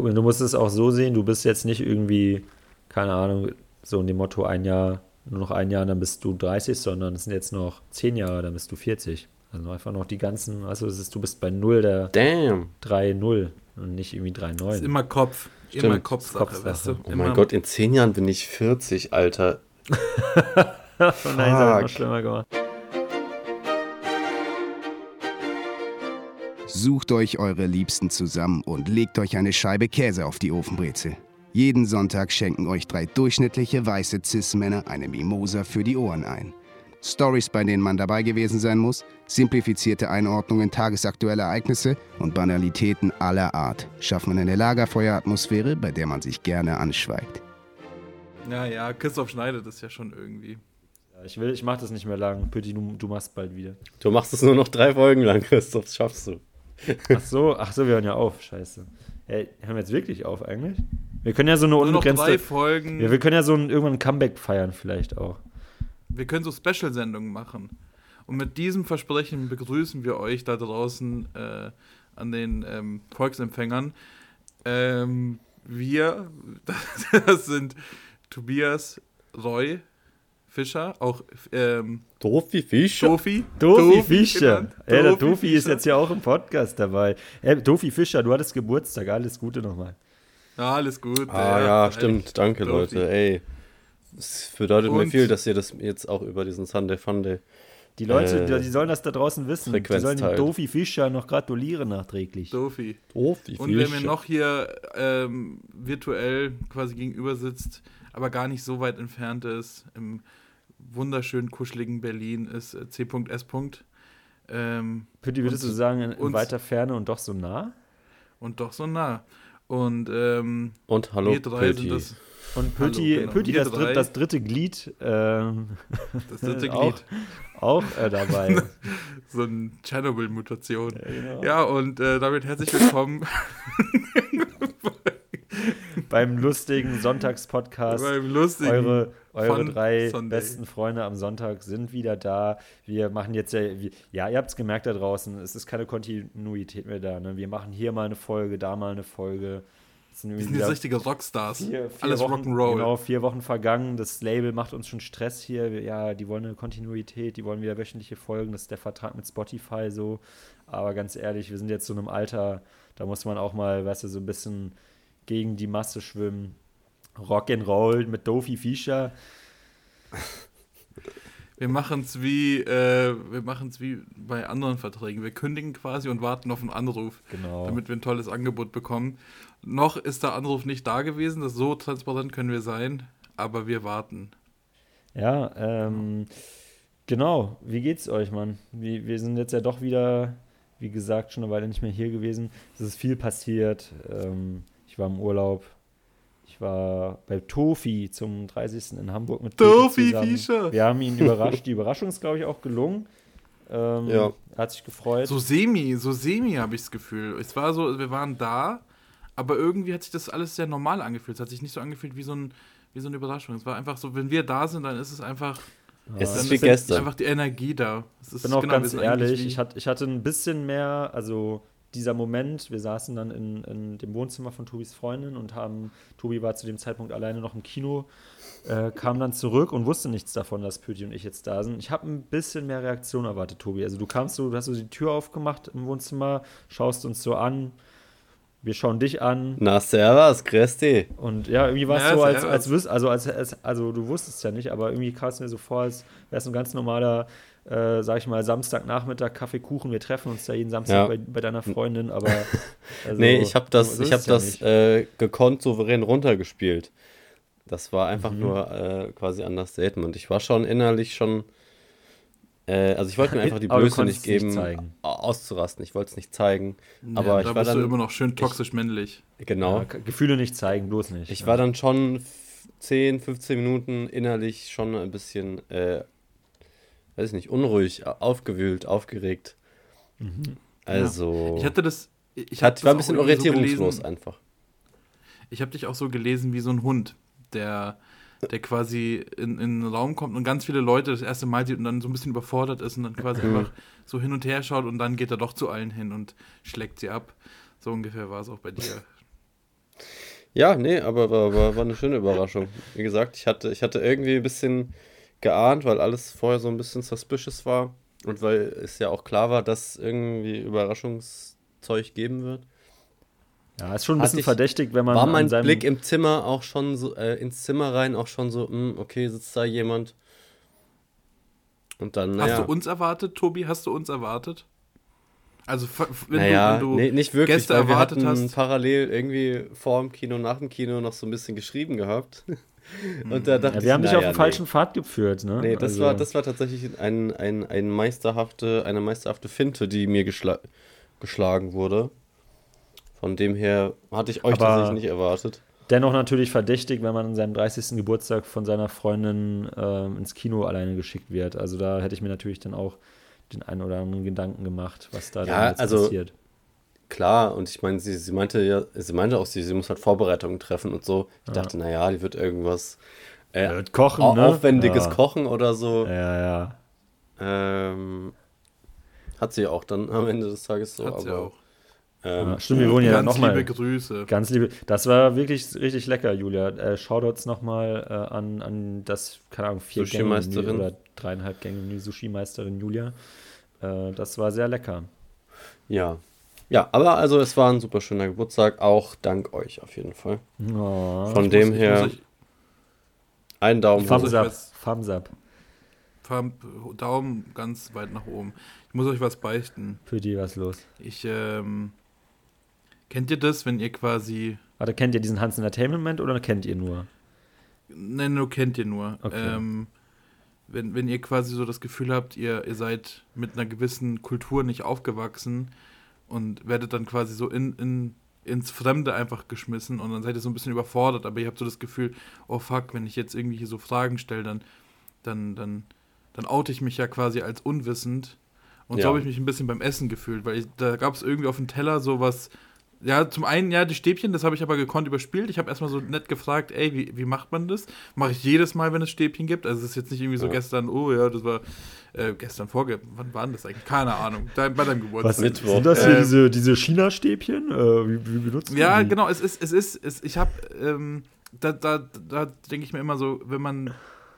Tobi, du musst es auch so sehen, du bist jetzt nicht irgendwie, keine Ahnung, so in dem Motto ein Jahr, nur noch ein Jahr, dann bist du 30, sondern es sind jetzt noch zehn Jahre, dann bist du 40. Also einfach noch die ganzen, also es ist, du bist bei 0 der Damn. 3-0 und nicht irgendwie 3-9. Ist immer Kopf. Stimmt. Immer Kopfsache, Kopfsache. weißt du? Oh immer, mein Gott, in zehn Jahren bin ich 40, Alter. nein, das hat noch schlimmer gemacht. Sucht euch eure Liebsten zusammen und legt euch eine Scheibe Käse auf die Ofenbrezel. Jeden Sonntag schenken euch drei durchschnittliche weiße Cis-Männer eine Mimosa für die Ohren ein. Stories, bei denen man dabei gewesen sein muss, simplifizierte Einordnungen tagesaktueller Ereignisse und Banalitäten aller Art schaffen eine Lagerfeueratmosphäre, bei der man sich gerne anschweigt. Ja, ja, Christoph schneidet das ja schon irgendwie. Ja, ich will, ich mach das nicht mehr lang. Pütti, du, du machst bald wieder. Du machst es nur noch drei Folgen lang, Christoph, das schaffst du. Ach so, ach so, wir hören ja auf. Scheiße. Hey, hören wir jetzt wirklich auf eigentlich? Wir können ja so eine Nur noch drei unbegrenzte. Folgen. Ja, wir können ja so ein, irgendwann ein Comeback feiern, vielleicht auch. Wir können so Special-Sendungen machen. Und mit diesem Versprechen begrüßen wir euch da draußen äh, an den ähm, Volksempfängern. Ähm, wir, das sind Tobias Roy Fischer, auch ähm, Doof wie Fische. Dofi. Dofi Fischer. Ey, der Dofi Dofi ist Fischer. jetzt ja auch im Podcast dabei. Hey, Dofi Fischer, du hattest Geburtstag. Alles Gute nochmal. Ja, alles gut. Ah ja, stimmt. Danke, Dofi. Leute. Ey. Es bedeutet mir Und- viel, dass ihr das jetzt auch über diesen Sunday Funday. Die Leute, Äh, die, die sollen das da draußen wissen. Die Frequenz sollen dem teilt. Dofi Fischer noch gratulieren nachträglich. Dofi. Doof wie Und wer mir noch hier ähm, virtuell quasi gegenüber sitzt, aber gar nicht so weit entfernt ist, im wunderschön kuscheligen Berlin, ist äh, C.S. Ähm, Pütti, würdest Und du sagen, in, in weiter Ferne und doch so nah? und doch so nah. Und ähm, Und hallo, wir drei Pöti. sind das, Und Pütti, genau. Pütti Wir das, drei. dritt, das dritte Glied, ähm, das dritte auch, Glied. auch äh, dabei. So eine Tschernobyl-Mutation. genau. Ja, und äh, damit herzlich willkommen Beim lustigen Sonntagspodcast. beim lustigen Eure, eure drei Sunday. besten Freunde am Sonntag sind wieder da. Wir machen jetzt ja, ja, ihr habt es gemerkt da draußen, es ist keine Kontinuität mehr da. Ne? Wir machen hier mal eine Folge, da mal eine Folge. Sind Wir sind jetzt richtige Rockstars. vier, vier Alles Wochen, Rock'n'Roll. Genau, vier Wochen vergangen. Das Label macht uns schon Stress hier. Ja, die wollen eine Kontinuität, die wollen wieder wöchentliche Folgen. Das ist der Vertrag mit Spotify so. Aber ganz ehrlich, wir sind jetzt so in einem Alter, da muss man auch mal, weißt du, so ein bisschen gegen die Masse schwimmen. Rock'n'Roll mit Dofi Fischer. Wir machen es wie, äh, wir machen's wie bei anderen Verträgen. Wir kündigen quasi und warten auf einen Anruf, Genau. damit wir ein tolles Angebot bekommen. Noch ist der Anruf nicht da gewesen, das so transparent können wir sein, aber wir warten. Ja, ähm, genau. Wie geht's euch, Mann? Wir, wir sind jetzt ja doch wieder, wie gesagt, schon eine Weile nicht mehr hier gewesen. Es ist viel passiert. Ähm, war im Urlaub. Ich war bei Tofi zum 30. in Hamburg mit Tofi. Fischer. Wir haben ihn überrascht. Die Überraschung ist, glaube ich, auch gelungen. Ähm, Ja. Er hat sich gefreut. So semi, so semi habe ich das Gefühl. Es war so, wir waren da, aber irgendwie hat sich das alles sehr normal angefühlt. Es hat sich nicht so angefühlt wie so, ein, wie so eine Überraschung. Es war einfach so, wenn wir da sind, dann ist es einfach, Es ist wie ist gestern. einfach die Energie da. Es ist, bin auch genau, ganz ehrlich, ich hatte ein bisschen mehr, also dieser Moment, wir saßen dann in, in dem Wohnzimmer von Tobis Freundin und haben, Tobi war zu dem Zeitpunkt alleine noch im Kino, äh, kam dann zurück und wusste nichts davon, dass Pöti und ich jetzt da sind. Ich habe ein bisschen mehr Reaktion erwartet, Tobi. Also du kamst so, du hast so die Tür aufgemacht im Wohnzimmer, schaust uns so an, wir schauen dich an, Na, servus, Christi. und ja, irgendwie war es so, als, als, wüs also, als, als, also du wusstest ja nicht, aber irgendwie kam es mir so vor, als wäre es ein ganz normaler, äh, sag ich mal, Samstagnachmittag, Kaffee, Kuchen. Wir treffen uns ja jeden Samstag Ja. bei, bei deiner Freundin, aber. Also, nee, ich habe das, so ich hab ja das nicht. äh, gekonnt souverän runtergespielt. Das war einfach Mhm. nur äh, quasi ein Understatement. Ich war schon innerlich schon. Äh, also ich wollte mir einfach die Blöße nicht nicht geben, au- auszurasten. Ich wollte es nicht zeigen. Ja, aber ich da war bist du dann- immer noch schön toxisch männlich. Genau. Ja, K- Gefühle nicht zeigen, bloß nicht. Ich ja. war dann schon f- 10, 15 Minuten innerlich schon ein bisschen, äh, weiß ich nicht, unruhig, aufgewühlt, aufgeregt. Also, Ich hatte das. Ich, hat, war ein bisschen so orientierungslos gelesen. einfach. Ich habe dich auch so gelesen wie so ein Hund, der, der quasi in, in einen Raum kommt und ganz viele Leute das erste Mal sieht und dann so ein bisschen überfordert ist und dann quasi Mhm. einfach so hin und her schaut und dann geht er doch zu allen hin und schlägt sie ab. So ungefähr war es auch bei dir. Ja, nee, aber war, war, war eine schöne Überraschung. Wie gesagt, ich hatte, ich hatte irgendwie ein bisschen geahnt, weil alles vorher so ein bisschen suspicious war und weil es ja auch klar war, dass irgendwie Überraschungszeug geben wird. Ja, ist schon ein bisschen ich- verdächtig, wenn man War mein Blick im Zimmer auch schon so, äh, ins Zimmer rein auch schon so, hm, okay, sitzt da jemand. Und dann, Hast naja, du uns erwartet, Tobi? Hast du uns erwartet? Also, wenn naja, du, wenn du nee, nicht wirklich, Gäste weil wir erwartet hatten hast. parallel irgendwie vor dem Kino, nach dem Kino noch so ein bisschen geschrieben gehabt. Und da dachte ja, ich, wir haben dich naja, auf den nee. falschen Pfad geführt, ne? Nee, das, Also, war, das war tatsächlich ein, ein, ein meisterhafte, eine meisterhafte Finte, die mir geschla geschlagen wurde. Von dem her hatte ich euch Aber- tatsächlich nicht erwartet. Dennoch natürlich verdächtig, wenn man an seinem 30. Geburtstag von seiner Freundin ähm, ins Kino alleine geschickt wird. Also da hätte ich mir natürlich dann auch den einen oder anderen Gedanken gemacht, was da Ja, dann jetzt also- passiert. Klar, und ich meine, sie, sie meinte ja, sie meinte auch, sie, sie muss halt Vorbereitungen treffen und so. Ich dachte, naja, die wird irgendwas äh, Ja, wird kochen, au- ne? aufwendiges Ja. Kochen oder so. Ja, ja. Ähm, hat sie auch dann am Ende des Tages so. Hat sie aber, auch. Ähm, ja. Stimmt, wir wurden ja Ganz nochmal. liebe Grüße. Ganz liebe. Das war wirklich richtig lecker, Julia. Äh, Shoutouts nochmal äh, an, an das, keine Ahnung, vier Gänge Sushi-Meisterin. oder dreieinhalb Gänge Sushi-Meisterin Julia. Äh, das war sehr lecker. Ja. Ja, aber also es war ein super schöner Geburtstag, auch dank euch auf jeden Fall. Oh. Von Ich dem muss- ich her euch- ein Daumen Thumbs Thumbs hoch. euch up. Thumbs up. Daumen ganz weit nach oben. Ich muss euch was beichten. Für die was los. Ich, ähm, kennt ihr das, wenn ihr quasi, Warte, kennt ihr diesen Hans Entertainment oder kennt ihr nur? nein, nur kennt ihr nur, Okay. ähm, wenn, wenn ihr quasi so das Gefühl habt, ihr, ihr seid mit einer gewissen Kultur nicht aufgewachsen und werdet dann quasi so in, in, ins Fremde einfach geschmissen und dann seid ihr so ein bisschen überfordert, aber ihr habt so das Gefühl, oh fuck, wenn ich jetzt irgendwie hier so Fragen stelle, dann, dann, dann, dann oute ich mich ja quasi als unwissend. Und Ja. so habe ich mich ein bisschen beim Essen gefühlt, weil ich, da gab es irgendwie auf dem Teller sowas. Ja, zum einen, ja, die Stäbchen, das habe ich aber gekonnt überspielt. Ich habe erstmal so nett gefragt, ey, wie, wie macht man das? Mache ich jedes Mal, wenn es Stäbchen gibt. Also es ist jetzt nicht irgendwie so Ja. gestern, oh ja, das war äh, gestern vorge... Wann war denn das eigentlich? Keine Ahnung. Da, bei deinem Geburtstag. Was Mittwoch. sind das hier, Ähm, diese, diese China-Stäbchen? Äh, wie, wie benutzt Ja, man die? genau, es ist, es ist, es, ich habe, ähm, da, da, da denke ich mir immer so, wenn man,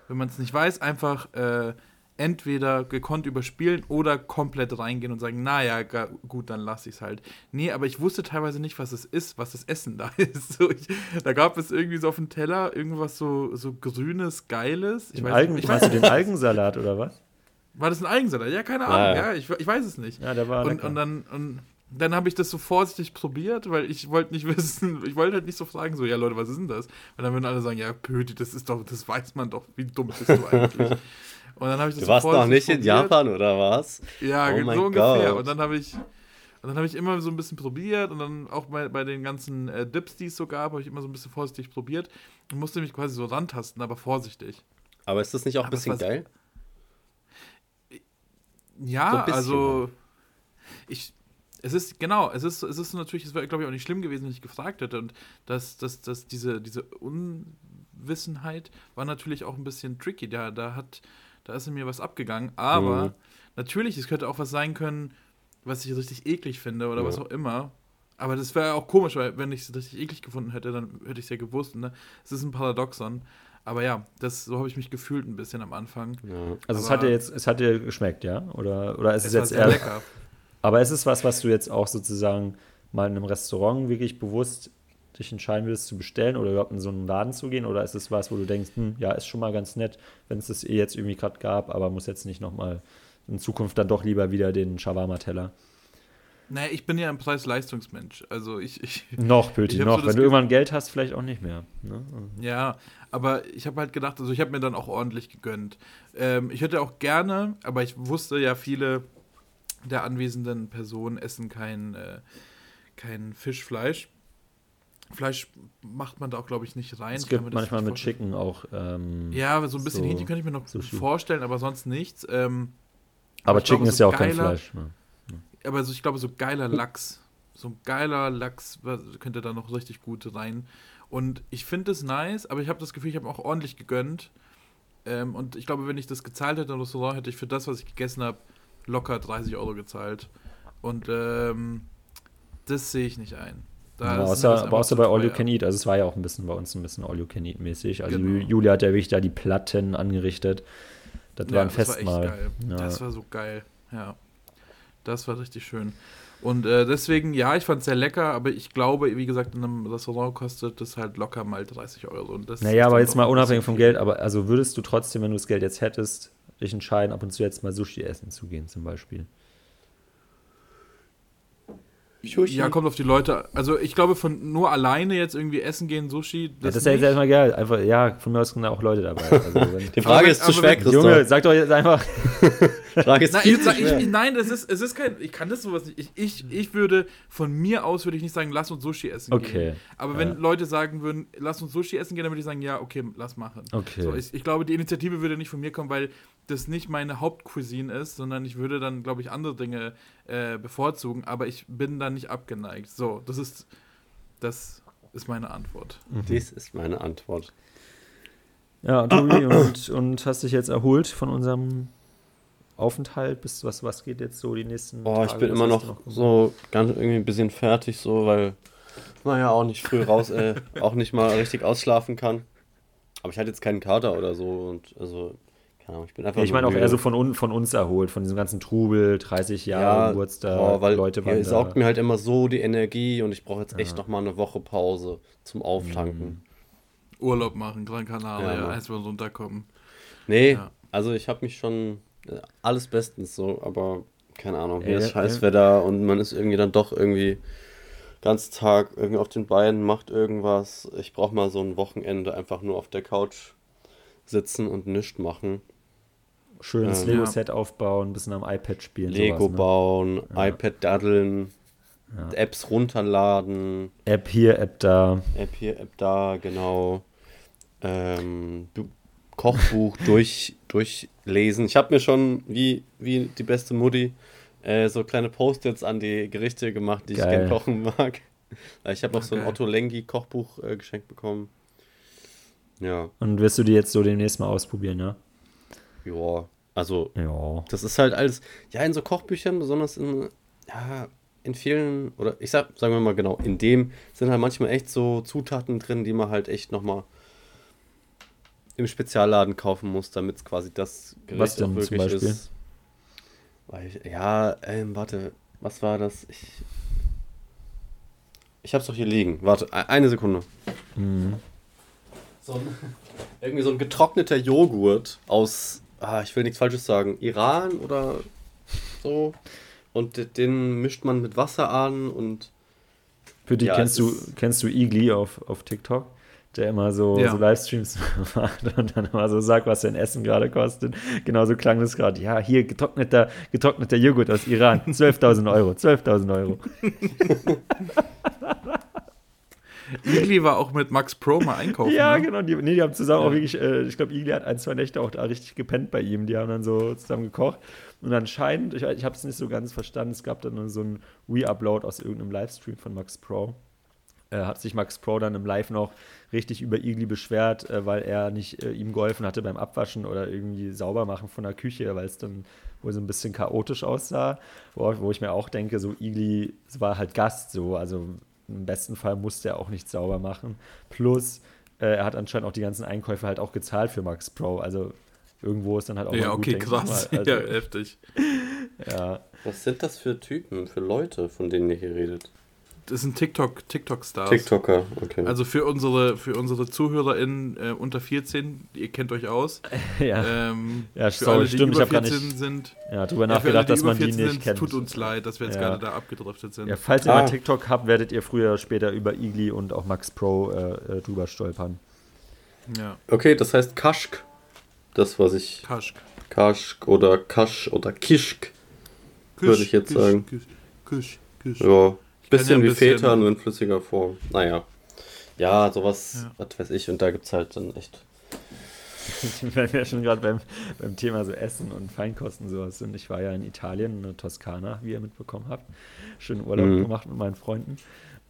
wenn man es nicht weiß, einfach äh, entweder gekonnt überspielen oder komplett reingehen und sagen, naja, gut, dann lasse ich es halt. Nee, aber ich wusste teilweise nicht, was es ist, was das Essen da ist. So, ich, da gab es irgendwie so auf dem Teller irgendwas so, so grünes, geiles. Ich Den weiß Algen, nicht, ich weiß, den Algensalat oder was? war das ein Algensalat? Ja, keine Ahnung, ja. ja, ich, ich weiß es nicht. Ja, der war Und, und dann, und dann habe ich das so vorsichtig probiert, weil ich wollte nicht wissen, ich wollte halt nicht so fragen, so, ja Leute, was ist denn das? Und dann würden alle sagen, ja, Pöti, das ist doch, das weiß man doch, wie dumm bist du eigentlich? Und dann habe ich das Du so warst noch nicht in probiert. Japan oder was? Ja, Oh so ungefähr. Gott. Und dann habe ich, und dann habe ich immer so ein bisschen probiert und dann auch bei, bei den ganzen äh, Dips, die es so gab, habe ich immer so ein bisschen vorsichtig probiert und musste mich quasi so rantasten, aber vorsichtig. Aber ist das nicht auch ein Aber bisschen geil? So Ja, ein bisschen. also ich es ist genau, es ist es ist natürlich, es wäre glaube ich auch nicht schlimm gewesen, wenn ich gefragt hätte und dass dass dass diese diese Unwissenheit war natürlich auch ein bisschen tricky. Da da hat da ist in mir was abgegangen, aber Mhm. natürlich, es könnte auch was sein können, was ich richtig eklig finde oder Ja. was auch immer. Aber das wäre auch komisch, weil wenn ich es richtig eklig gefunden hätte, dann hätte ich es ja gewusst. Ne? Es ist ein Paradoxon. Aber ja, das, so habe ich mich gefühlt ein bisschen am Anfang. Ja. Also es aber- hat dir jetzt, es hat dir geschmeckt, ja? Oder, oder ist es, Es jetzt eher. lecker. Aber ist es was, was du jetzt auch sozusagen mal in einem Restaurant wirklich bewusst dich entscheiden würdest zu bestellen oder überhaupt in so einen Laden zu gehen? Oder ist es was, wo du denkst, hm, ja, ist schon mal ganz nett, wenn es das eh jetzt irgendwie gerade gab, aber muss jetzt nicht nochmal in Zukunft dann doch lieber wieder den Shawarma-Teller? Naja, ich bin ja ein Preis-Leistungsmensch. Also ich, ich Noch, Pöti, noch. so wenn du Ge- irgendwann Geld hast, vielleicht auch nicht mehr. Ne? ja, aber ich habe halt gedacht, also ich habe mir dann auch ordentlich gegönnt. Ähm, ich hätte auch gerne, aber ich wusste ja, viele der anwesenden Personen essen kein, äh, kein Fischfleisch. Fleisch macht man da auch, glaube ich, nicht rein. Es gibt manchmal mit. Chicken auch. Ähm, Ja, so ein bisschen so Hähnchen könnte ich mir noch Sushi. vorstellen, aber sonst nichts. Ähm, aber ich Chicken glaube, ist so ja auch kein geiler- Fleisch. Ne? aber so, ich glaube, so geiler Lachs. So ein geiler Lachs könnte da noch richtig gut rein. Und ich finde es nice, aber ich habe das Gefühl, ich habe auch ordentlich gegönnt. Ähm, und ich glaube, wenn ich das gezahlt hätte im Restaurant, hätte ich für das, was ich gegessen habe, locker 30 Euro gezahlt. Und ähm, das sehe ich nicht ein. Da aber außer, aber außer bei All You. Can Eat. Also es war ja auch ein bisschen bei uns ein bisschen All You Can Eat mäßig. Also Genau. Julia hat ja wirklich da die Platten angerichtet. Das war ein das war echt Festmahl. geil. Ja. Das war so geil. Ja. Das war richtig schön. Und äh, deswegen, ja, ich fand es sehr lecker, aber ich glaube, wie gesagt, in einem Restaurant kostet das halt locker mal 30 Euro. Und das Naja, aber jetzt mal unabhängig vom. Geld, aber also würdest du trotzdem, wenn du das Geld jetzt hättest, dich entscheiden, ab und zu jetzt mal Sushi essen zu gehen, zum Beispiel? Ja, kommt auf die Leute. Also ich glaube, von nur alleine jetzt irgendwie essen gehen, Sushi, Ja, das, das ist ja jetzt nicht. erstmal geil. Einfach, ja, von mir aus sind da auch Leute dabei. Also, wenn, Die Frage Aber ist zu schwer, Christoph. Junge, sag doch jetzt einfach. Frage ist Nein, viel ich, zu sag- ich, schwer. ich, nein, es ist, es ist kein. Ich kann das sowas nicht. Ich, ich, ich würde von mir aus würde ich nicht sagen, lass uns Sushi essen Okay, gehen. Aber wenn ja. Leute sagen würden, lass uns Sushi essen gehen, dann würde ich sagen, ja, okay, lass machen. Okay. So, ich, ich glaube, die Initiative würde nicht von mir kommen, weil das nicht meine Hauptcuisine ist, sondern ich würde dann, glaube ich, andere Dinge äh, bevorzugen, aber ich bin da nicht abgeneigt. So, das ist, das ist meine Antwort. Dies ist meine Antwort. Ja, Tobi, und, und hast dich jetzt erholt von unserem Aufenthalt? Bis was, was geht jetzt so die nächsten Boah, ich bin immer du noch so ganz irgendwie ein bisschen fertig, so, weil man ja auch nicht früh raus, äh, auch nicht mal richtig ausschlafen kann. Aber ich hatte jetzt keinen Kater oder so und also, Ahnung, ich bin einfach Ja, ich meine auch eher so von, un, von uns erholt, von diesem ganzen Trubel, 30 Jahre Geburtstag, boah, weil Leute waren saugt da. mir halt immer so die Energie und ich brauche jetzt echt noch mal eine Woche Pause zum Auftanken. Urlaub machen, Gran Canaria, Ja, erstmal runterkommen. Nee, Ja. also ich habe mich schon äh, alles bestens so, aber keine Ahnung, hier ist. Scheißwetter und man ist irgendwie dann doch irgendwie ganzen Tag irgendwie auf den Beinen, macht irgendwas. Ich brauche mal so ein Wochenende einfach nur auf der Couch sitzen und nichts machen. Schönes Ähm, Lego-Set aufbauen, ein bisschen am iPad spielen. Lego sowas, ne? bauen, iPad daddeln, Ja. Apps runterladen, App hier, App da. App hier, App da, genau. Ähm, Bu- Kochbuch durch, durchlesen. Ich habe mir schon, wie, wie die beste Mutti, äh, so kleine Post-its an die Gerichte gemacht, die ich Geil. gerne kochen mag. Ich habe noch so ein. Otto Lengi Kochbuch äh, geschenkt bekommen. Ja, Und wirst du die jetzt so demnächst mal ausprobieren, ja? ja. Also, Ja. das ist halt alles, ja, in so Kochbüchern, besonders in, ja, in vielen, oder ich sag, sagen wir mal genau, in dem sind halt manchmal echt so Zutaten drin, die man halt echt nochmal im Spezialladen kaufen muss, damit es quasi das Gericht Was denn wirklich Beispiel? ist. Weil ja, ähm, warte, was war das? Ich, ich hab's doch hier liegen. Warte, e- eine Sekunde. Mhm. So ein, irgendwie so ein getrockneter Joghurt aus, ah, ich will nichts Falsches sagen, Iran oder so. Und den mischt man mit Wasser an und Für dich Ja, kennst du, kennst du Igli auf, auf TikTok? Der immer so, Ja. so Livestreams macht und dann immer so sagt, was sein Essen gerade kostet. Genauso klang das gerade. Ja, hier getrockneter, getrockneter Joghurt aus Iran. 12.000 Euro. 12.000 Euro. Igli war auch mit Max Pro mal einkaufen. Ja, ne? genau. Die, nee, die haben zusammen auch Ja. wirklich, äh, ich glaube, Igli hat ein, zwei Nächte auch da richtig gepennt bei ihm. Die haben dann so zusammen gekocht. Und anscheinend, ich, ich habe es nicht so ganz verstanden, es gab dann so einen Re-Upload aus irgendeinem Livestream von Max Pro. Äh, hat sich Max Pro dann im Live noch richtig über Igli beschwert, äh, weil er nicht äh, ihm geholfen hatte beim Abwaschen oder irgendwie sauber machen von der Küche, weil es dann wohl so ein bisschen chaotisch aussah. Wo, wo ich mir auch denke, so Igli es war halt Gast so, also im besten Fall musste er auch nicht sauber machen. Plus, äh, er hat anscheinend auch die ganzen Einkäufe halt auch gezahlt für Max Pro. Also irgendwo ist dann halt auch Ja, mal gut, okay, ich krass. mal. Also, ja, heftig. ja. was sind das für Typen, für Leute, von denen ihr hier redet? Das sind TikTok, TikTok-Stars. TikToker, okay. Also für unsere, für unsere ZuhörerInnen äh, unter 14, ihr kennt euch aus. ja. Ähm, Ja, für sorry, alle, die stimmt, ich über hab gar 14 nicht- sind, ja, drüber ja, für alle, nachgedacht, dass über man die 14 nicht sind, kennt. tut uns leid, dass wir jetzt Ja. gerade da abgedriftet sind. Ja, falls ihr Ah. mal TikTok habt, werdet ihr früher später über Igli und auch Max Pro äh, äh, drüber stolpern. Ja, okay, das heißt Kaschk. Das, was ich. Kaschk. Kaschk oder Kasch oder Kischk. Würde ich jetzt sagen. Küsch, küsch, küsch. Ja, bisschen ja wie bisschen- Feta, nur in flüssiger Form. Naja. Ja, sowas, Ja. was weiß ich. Und da gibt es halt dann echt. Wenn wir schon gerade beim, beim Thema so Essen und Feinkosten sowas sind. Ich war ja in Italien, in Toskana, wie ihr mitbekommen habt. Schönen Urlaub Mhm. gemacht mit meinen Freunden.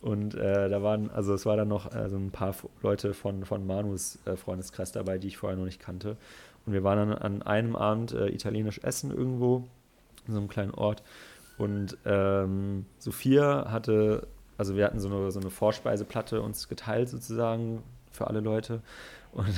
Und äh, da waren, also es war dann noch äh, so ein paar Leute von, von Manus äh, Freundeskreis dabei, die ich vorher noch nicht kannte. Und wir waren dann an einem Abend äh, italienisch essen irgendwo, in so einem kleinen Ort. Und ähm, Sophia hatte also wir hatten so eine, so eine Vorspeiseplatte uns geteilt sozusagen für alle Leute. Und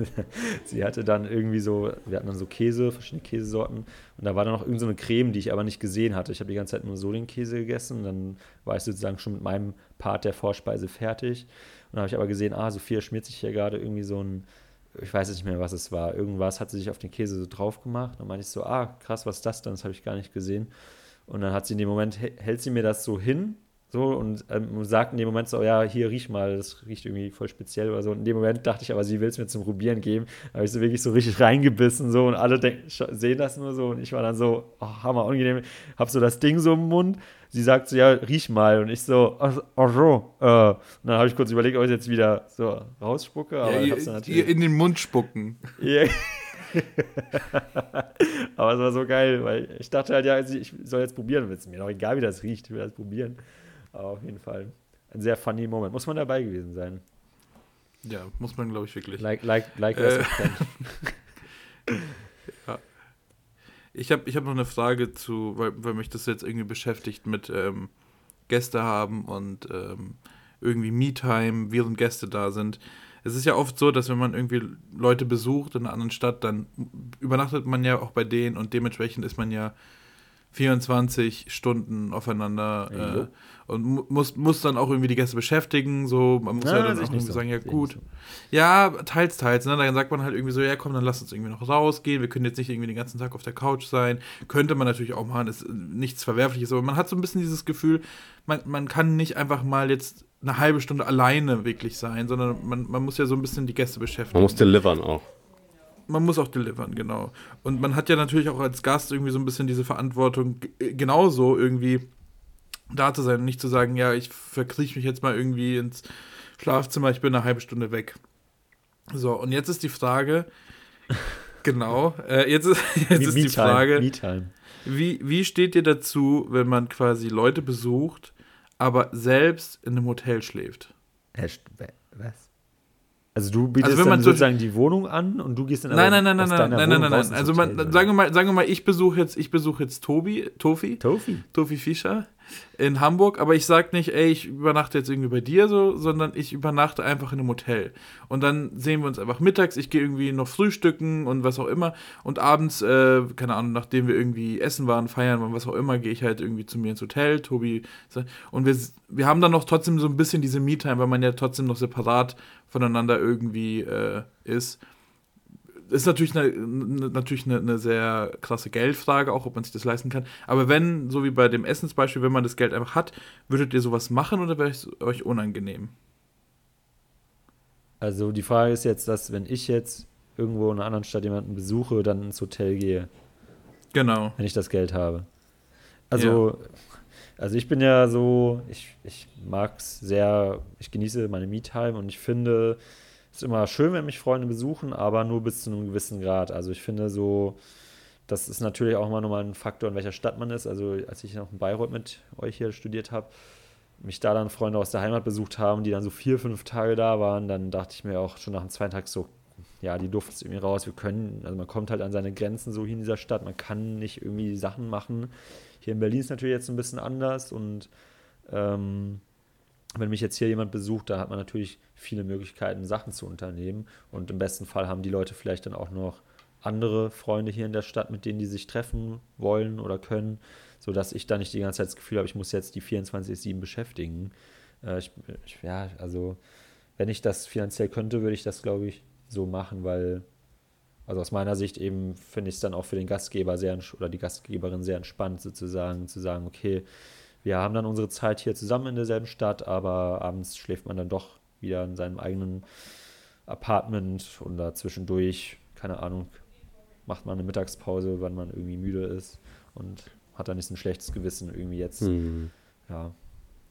sie hatte dann irgendwie so, wir hatten dann so Käse, verschiedene Käsesorten. Und da war dann noch irgendeine so Creme, die ich aber nicht gesehen hatte. Ich habe die ganze Zeit nur so den Käse gegessen. Und dann war ich sozusagen schon mit meinem Part der Vorspeise fertig. Und dann habe ich aber gesehen, ah, Sophia schmiert sich hier gerade irgendwie so ein, ich weiß nicht mehr, was es war. Irgendwas hat sie sich auf den Käse so drauf gemacht. Dann meinte ich so, ah, krass, was ist das dann? Das habe ich gar nicht gesehen. Und dann hat sie in dem Moment, hält sie mir das so hin so und ähm, sagt in dem Moment so, ja, hier riech mal, das riecht irgendwie voll speziell oder so. Und in dem Moment dachte ich aber, sie will es mir zum Probieren geben. Da habe ich so wirklich so richtig reingebissen so und alle denken, sehen das nur so und ich war dann so, oh, hammer unangenehm, hab so das Ding so im Mund. Sie sagt so, ja, riech mal. Und ich so, ach so. Äh. Und dann habe ich kurz überlegt, ob ich jetzt wieder so rausspucke. Aber ja, hab's dann natürlich in den Mund spucken. Aber es war so geil, weil ich dachte halt, ja, ich soll jetzt probieren. Ist mir doch egal, wie das riecht, ich will das probieren. Aber auf jeden Fall ein sehr funny Moment. Muss man dabei gewesen sein. Ja, muss man, glaube ich, wirklich. Like, like, like äh, ja. Ich habe ich hab noch eine Frage zu, weil, weil mich das jetzt irgendwie beschäftigt mit ähm, Gäste haben und ähm, irgendwie Me-Time, während Gäste da sind. Es ist ja oft so, dass wenn man irgendwie Leute besucht in einer anderen Stadt, dann übernachtet man ja auch bei denen und dementsprechend ist man ja 24 Stunden aufeinander äh, und muss, muss dann auch irgendwie die Gäste beschäftigen. So, man muss ja, ja dann auch irgendwie so. sagen, ja gut. Ja, teils, teils. Ne? Dann sagt man halt irgendwie so, ja komm, dann lass uns irgendwie noch rausgehen. Wir können jetzt nicht irgendwie den ganzen Tag auf der Couch sein. Könnte man natürlich auch machen, ist nichts Verwerfliches, aber man hat so ein bisschen dieses Gefühl, man, man kann nicht einfach mal jetzt eine halbe Stunde alleine wirklich sein, sondern man, man muss ja so ein bisschen die Gäste beschäftigen. Man muss delivern auch man muss auch delivern, genau. Und man hat ja natürlich auch als Gast irgendwie so ein bisschen diese Verantwortung, genauso irgendwie da zu sein und nicht zu sagen, ja, ich verkrieche mich jetzt mal irgendwie ins Schlafzimmer, ich bin eine halbe Stunde weg. So, und jetzt ist die Frage, genau, äh, jetzt ist, jetzt ist die Frage, wie, wie steht ihr dazu, wenn man quasi Leute besucht, aber selbst in einem Hotel schläft? Was? Also du bietest also dann sozusagen die Wohnung an und du gehst dann Nein, nein, nein, nein, nein, nein, nein, nein, nein. Also man, sagen wir mal, sagen wir mal, ich besuche jetzt, ich besuche jetzt Tobi, Tofi, Tofi, Tofi Fischer in Hamburg, aber ich sag nicht, ey, ich übernachte jetzt irgendwie bei dir so, sondern ich übernachte einfach in einem Hotel. Und dann sehen wir uns einfach mittags, ich gehe irgendwie noch frühstücken und was auch immer. Und abends, äh, keine Ahnung, nachdem wir irgendwie essen waren, feiern waren, was auch immer, gehe ich halt irgendwie zu mir ins Hotel, Tobi. Und wir, wir haben dann noch trotzdem so ein bisschen diese Me-Time, weil man ja trotzdem noch separat voneinander irgendwie äh, ist ist natürlich eine, natürlich eine, eine, sehr krasse Geldfrage, auch ob man sich das leisten kann. Aber wenn, so wie bei dem Essensbeispiel, wenn man das Geld einfach hat, würdet ihr sowas machen oder wäre es euch unangenehm? Also die Frage ist jetzt, dass wenn ich jetzt irgendwo in einer anderen Stadt jemanden besuche, dann ins Hotel gehe. Genau. Wenn ich das Geld habe. Also, ja. also ich bin ja so, ich, ich mag es sehr, ich genieße meine Me-Time und ich finde, ist immer schön, wenn mich Freunde besuchen, aber nur bis zu einem gewissen Grad. Also ich finde so, das ist natürlich auch immer nochmal ein Faktor, in welcher Stadt man ist. Also als ich noch in Bayreuth mit euch hier studiert habe, mich da dann Freunde aus der Heimat besucht haben, die dann so vier, fünf Tage da waren, dann dachte ich mir auch schon nach dem zweiten Tag so, ja, die Luft ist irgendwie raus, wir können, also man kommt halt an seine Grenzen so hier in dieser Stadt, man kann nicht irgendwie Sachen machen. Hier in Berlin ist natürlich jetzt ein bisschen anders und ähm, wenn mich jetzt hier jemand besucht, da hat man natürlich viele Möglichkeiten, Sachen zu unternehmen. Und im besten Fall haben die Leute vielleicht dann auch noch andere Freunde hier in der Stadt, mit denen die sich treffen wollen oder können, sodass ich da nicht die ganze Zeit das Gefühl habe, ich muss jetzt die 24-7 beschäftigen. Äh, ich, ich, ja, also wenn ich das finanziell könnte, würde ich das, glaube ich, so machen, weil, also aus meiner Sicht eben finde ich es dann auch für den Gastgeber sehr oder die Gastgeberin sehr entspannt, sozusagen, zu sagen, okay, wir haben dann unsere Zeit hier zusammen in derselben Stadt, aber abends schläft man dann doch wieder in seinem eigenen Apartment und da zwischendurch, keine Ahnung, macht man eine Mittagspause, wann man irgendwie müde ist und hat dann nicht so ein schlechtes Gewissen irgendwie jetzt. Hm. Ja.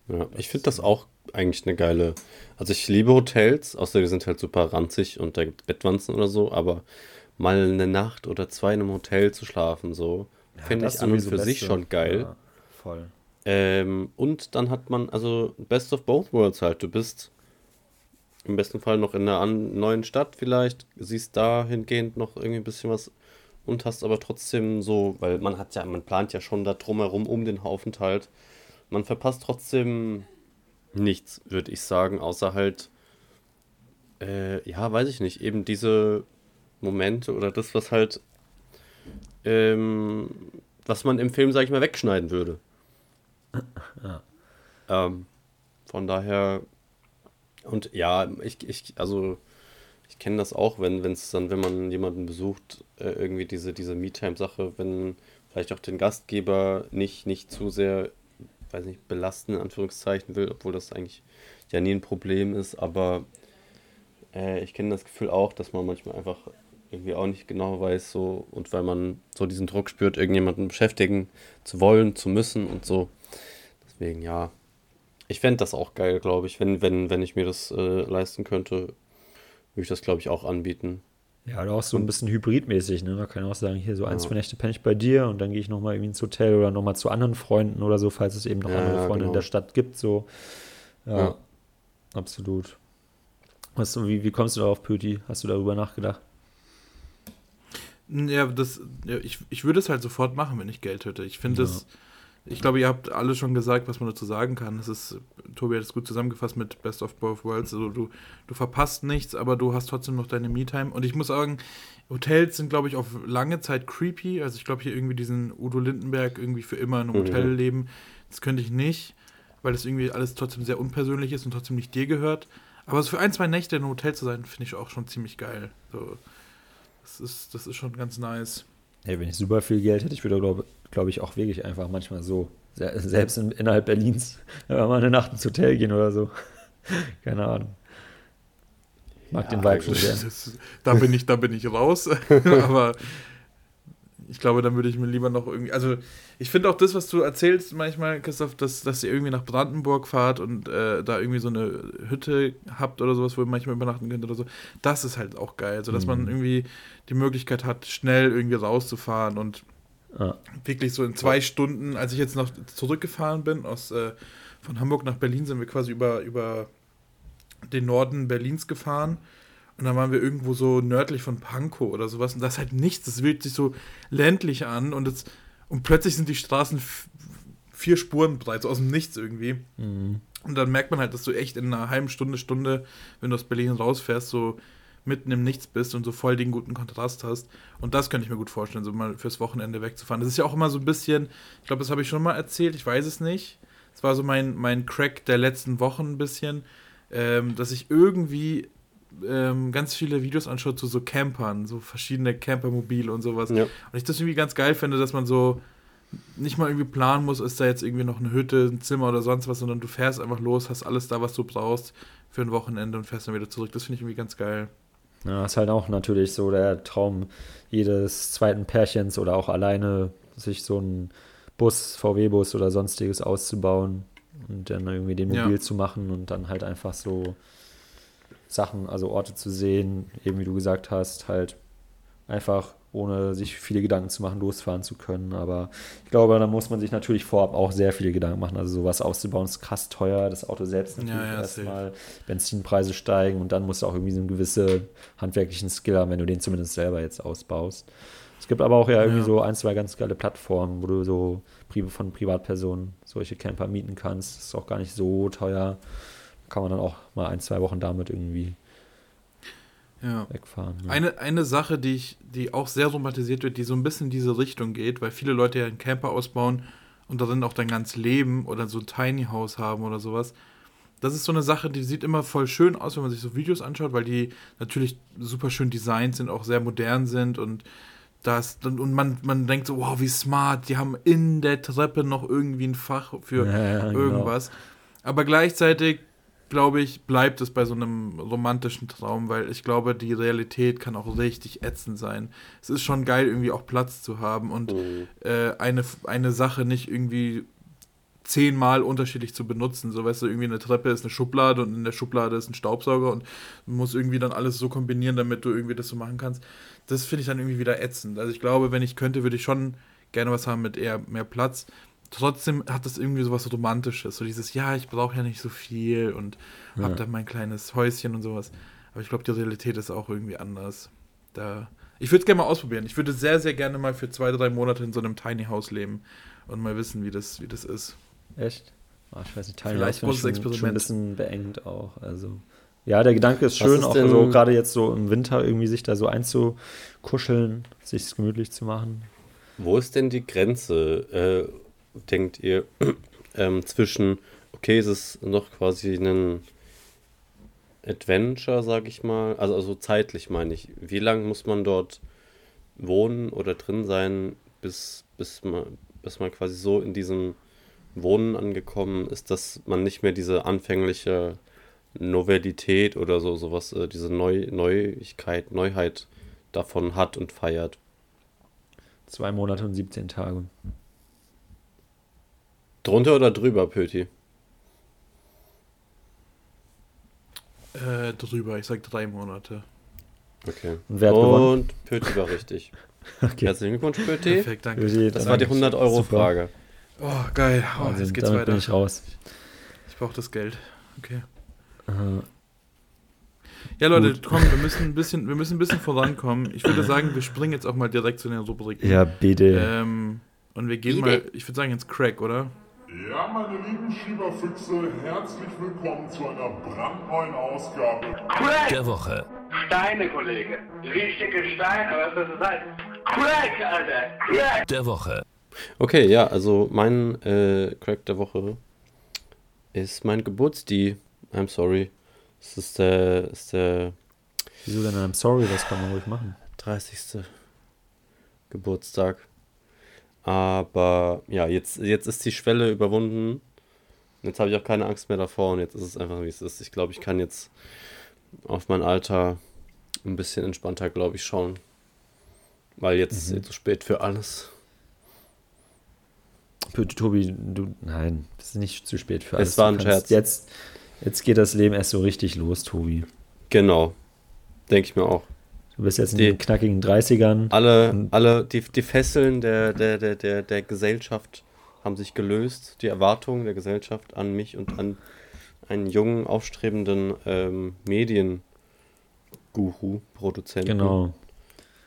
Ja, ich finde das auch eigentlich eine geile. Also ich liebe Hotels, außer die sind halt super ranzig und da gibt es Bettwanzen oder so, aber mal eine Nacht oder zwei in einem Hotel zu schlafen, so, ja, finde ich an und für Beste. sich schon geil. Ja, voll. Ähm, und dann hat man, also Best of Both Worlds halt. Du bist im besten Fall noch in einer neuen Stadt vielleicht, siehst dahingehend noch irgendwie ein bisschen was und hast aber trotzdem so, weil man hat ja, man plant ja schon da drumherum um den Aufenthalt. Man verpasst trotzdem nichts, würde ich sagen, außer halt, äh, ja, weiß ich nicht, eben diese Momente oder das, was halt, ähm, was man im Film, sag ich mal, wegschneiden würde. Ja. Ähm, von daher, und ja, ich, ich also ich kenne das auch, wenn es dann, wenn man jemanden besucht, äh, irgendwie diese, diese Me-Time-Sache, wenn vielleicht auch den Gastgeber nicht, nicht zu sehr, weiß nicht, belasten, in Anführungszeichen will, obwohl das eigentlich ja nie ein Problem ist, aber äh, ich kenne das Gefühl auch, dass man manchmal einfach irgendwie auch nicht genau weiß, so, und weil man so diesen Druck spürt, irgendjemanden beschäftigen zu wollen, zu müssen und so. Deswegen, ja. Ich fände das auch geil, glaube ich, wenn, wenn, wenn ich mir das äh, leisten könnte, würde ich das, glaube ich, auch anbieten. Ja, oder auch so ein bisschen hybridmäßig, ne? Da kann ich auch sagen, hier so ein, Ja. zwei Nächte penne ich bei dir und dann gehe ich nochmal irgendwie ins Hotel oder nochmal zu anderen Freunden oder so, falls es eben noch Ja, andere Freunde in genau. der Stadt gibt, so. Ja, Ja. absolut. Was, wie, wie kommst du darauf, Pöti? Hast du darüber nachgedacht? Ja, das, ja, ich, ich würde es halt sofort machen, wenn ich Geld hätte. Ich finde Ja. Ich glaube, ihr habt alle schon gesagt, was man dazu sagen kann. Das ist, Tobi hat es gut zusammengefasst mit Best of Both Worlds. Also du, du verpasst nichts, aber du hast trotzdem noch deine Me-Time. Und ich muss sagen, Hotels sind, glaube ich, auf lange Zeit creepy. Also ich glaube, hier irgendwie diesen Udo Lindenberg irgendwie für immer in einem Mhm. Hotel leben, das könnte ich nicht, weil das irgendwie alles trotzdem sehr unpersönlich ist und trotzdem nicht dir gehört. Aber so für ein, zwei Nächte in einem Hotel zu sein, finde ich auch schon ziemlich geil. So, das, ist, das ist schon ganz nice. Hey, wenn ich super viel Geld hätte, ich würde, glaube glaub ich, auch wirklich einfach manchmal so, se- selbst in, innerhalb Berlins, einfach mal eine Nacht ins Hotel gehen oder so. Keine Ahnung. Mag den Ja, Vibe schon sehr. Da bin ich, da bin ich raus. Aber ich glaube, dann würde ich mir lieber noch irgendwie. Also, ich finde auch das, was du erzählst manchmal, Christoph, dass, dass ihr irgendwie nach Brandenburg fahrt und äh, da irgendwie so eine Hütte habt oder sowas, wo ihr manchmal übernachten könnt oder so. Das ist halt auch geil. So dass man Mhm. irgendwie die Möglichkeit hat, schnell irgendwie rauszufahren und Ja. wirklich so in zwei Stunden, als ich jetzt noch zurückgefahren bin, aus, äh, von Hamburg nach Berlin, sind wir quasi über, über den Norden Berlins gefahren. Und dann waren wir irgendwo so nördlich von Pankow oder sowas. Und das ist halt nichts. Das fühlt sich so ländlich an. Und, es, und plötzlich sind die Straßen vier Spuren breit, so aus dem Nichts irgendwie. Mhm. Und dann merkt man halt, dass du echt in einer halben Stunde, Stunde, wenn du aus Berlin rausfährst, so mitten im Nichts bist und so voll den guten Kontrast hast. Und das könnte ich mir gut vorstellen, so mal fürs Wochenende wegzufahren. Das ist ja auch immer so ein bisschen, ich glaube, das habe ich schon mal erzählt, ich weiß es nicht. Es war so mein, mein Crack der letzten Wochen ein bisschen, ähm, dass ich irgendwie ähm, ganz viele Videos anschaue zu so Campern, so verschiedene Campermobile und sowas. Ja. Und ich das irgendwie ganz geil finde, dass man so nicht mal irgendwie planen muss, ist da jetzt irgendwie noch eine Hütte, ein Zimmer oder sonst was, sondern du fährst einfach los, hast alles da, was du brauchst für ein Wochenende und fährst dann wieder zurück. Das finde ich irgendwie ganz geil. Ja, ist halt auch natürlich so der Traum jedes zweiten Pärchens oder auch alleine, sich so einen Bus, VW-Bus oder sonstiges auszubauen und dann irgendwie den Ja. mobil zu machen und dann halt einfach so Sachen, also Orte zu sehen, eben wie du gesagt hast, halt einfach ohne sich viele Gedanken zu machen, losfahren zu können. Aber ich glaube, da muss man sich natürlich vorab auch sehr viele Gedanken machen. Also sowas auszubauen ist krass teuer. Das Auto selbst Ja, natürlich ja, safe. erstmal. Benzinpreise steigen und dann musst du auch irgendwie so einen gewissen handwerklichen Skill haben, wenn du den zumindest selber jetzt ausbaust. Es gibt aber auch ja irgendwie Ja. so ein, zwei ganz geile Plattformen, wo du so von Privatpersonen solche Camper mieten kannst. Das ist auch gar nicht so teuer. Kann man dann auch mal ein, zwei Wochen damit irgendwie Ja. wegfahren. ne? Eine, eine Sache, die ich, die auch sehr romantisiert wird, die so ein bisschen in diese Richtung geht, weil viele Leute ja einen Camper ausbauen und darin auch dein ganzes Leben oder so ein Tiny House haben oder sowas. Das ist so eine Sache, die sieht immer voll schön aus, wenn man sich so Videos anschaut, weil die natürlich super schön designt sind, auch sehr modern sind und das und man, man denkt so, wow, wie smart, die haben in der Treppe noch irgendwie ein Fach für Ja, ja, genau. irgendwas. Aber gleichzeitig, glaube ich, bleibt es bei so einem romantischen Traum, weil ich glaube, die Realität kann auch richtig ätzend sein. Es ist schon geil, irgendwie auch Platz zu haben und Mhm. äh, eine, eine Sache nicht irgendwie zehnmal unterschiedlich zu benutzen. So, weißt du, irgendwie eine Treppe ist eine Schublade und in der Schublade ist ein Staubsauger und du musst irgendwie dann alles so kombinieren, damit du irgendwie das so machen kannst. Das finde ich dann irgendwie wieder ätzend. Also ich glaube, wenn ich könnte, würde ich schon gerne was haben mit eher mehr Platz. Trotzdem hat das irgendwie so was Romantisches. So dieses, ja, ich brauche ja nicht so viel und Ja. hab dann mein kleines Häuschen und sowas. Aber ich glaube, die Realität ist auch irgendwie anders. Da, ich würde es gerne mal ausprobieren. Ich würde sehr, sehr gerne mal für zwei, drei Monate in so einem Tiny House leben und mal wissen, wie das, wie das ist. Echt? Ah, ich weiß nicht, finde ich großes schon, schon ein bisschen beengt auch. Also, ja, der Gedanke ist schön, ist auch so gerade jetzt so im Winter irgendwie sich da so einzukuscheln, sich gemütlich zu machen. Wo ist denn die Grenze, äh, denkt ihr, ähm, zwischen, okay, es ist noch quasi ein Adventure, sag ich mal, also, also zeitlich meine ich. Wie lange muss man dort wohnen oder drin sein, bis, bis, man, bis man quasi so in diesem Wohnen angekommen ist, dass man nicht mehr diese anfängliche Novellität oder so, sowas, äh, diese Neu Neuigkeit, Neuheit davon hat und feiert. Zwei Monate und 17 Tage. Drunter oder drüber, Pöti? Äh, drüber, ich sag drei Monate. Okay. Und wer hat gewonnen? Und Pöti war richtig. Okay. Herzlichen Glückwunsch, Pöti. Perfekt, danke. Ödi, Das war die 100-Euro-Frage. Oh, geil. Oh, Wahnsinn, jetzt geht's damit weiter. bin ich raus. Ich brauche das Geld. Okay. Äh, Ja, Leute, Gut. komm, wir müssen ein bisschen, wir müssen ein bisschen vorankommen. Ich würde sagen, wir springen jetzt auch mal direkt zu den Rubriken. ja, bitte. Ähm, und wir gehen mal, ich würde sagen, ins Crack, oder? Ja, meine lieben Schieberfüchse, herzlich willkommen zu einer brandneuen Ausgabe. Crack! der Woche. Steine, Kollege. Richtige Steine, was das ist halt. Crack, Alter. Crack! Der Woche. Okay, ja, also mein äh, Crack der Woche ist mein Geburtsdi. I'm sorry. Es ist der, ist der Wieso denn? I'm sorry, das kann man ruhig machen. 30. Geburtstag. Aber ja, jetzt, jetzt ist die Schwelle überwunden. Jetzt habe ich auch keine Angst mehr davor und jetzt ist es einfach, wie es ist. Ich glaube, ich kann jetzt auf mein Alter ein bisschen entspannter, glaube ich, schauen. Weil jetzt ist es zu spät für alles. Tobi, du, nein, es ist nicht zu spät für alles. Es war ein Scherz. Jetzt, jetzt geht das Leben erst so richtig los, Tobi. Genau. Denke ich mir auch. Du bist jetzt in den knackigen 30ern. Alle, alle die, die Fesseln der, der, der, der, der Gesellschaft haben sich gelöst. Die Erwartungen der Gesellschaft an mich und an einen jungen, aufstrebenden ähm, Medien-Guru, Produzenten, Genau.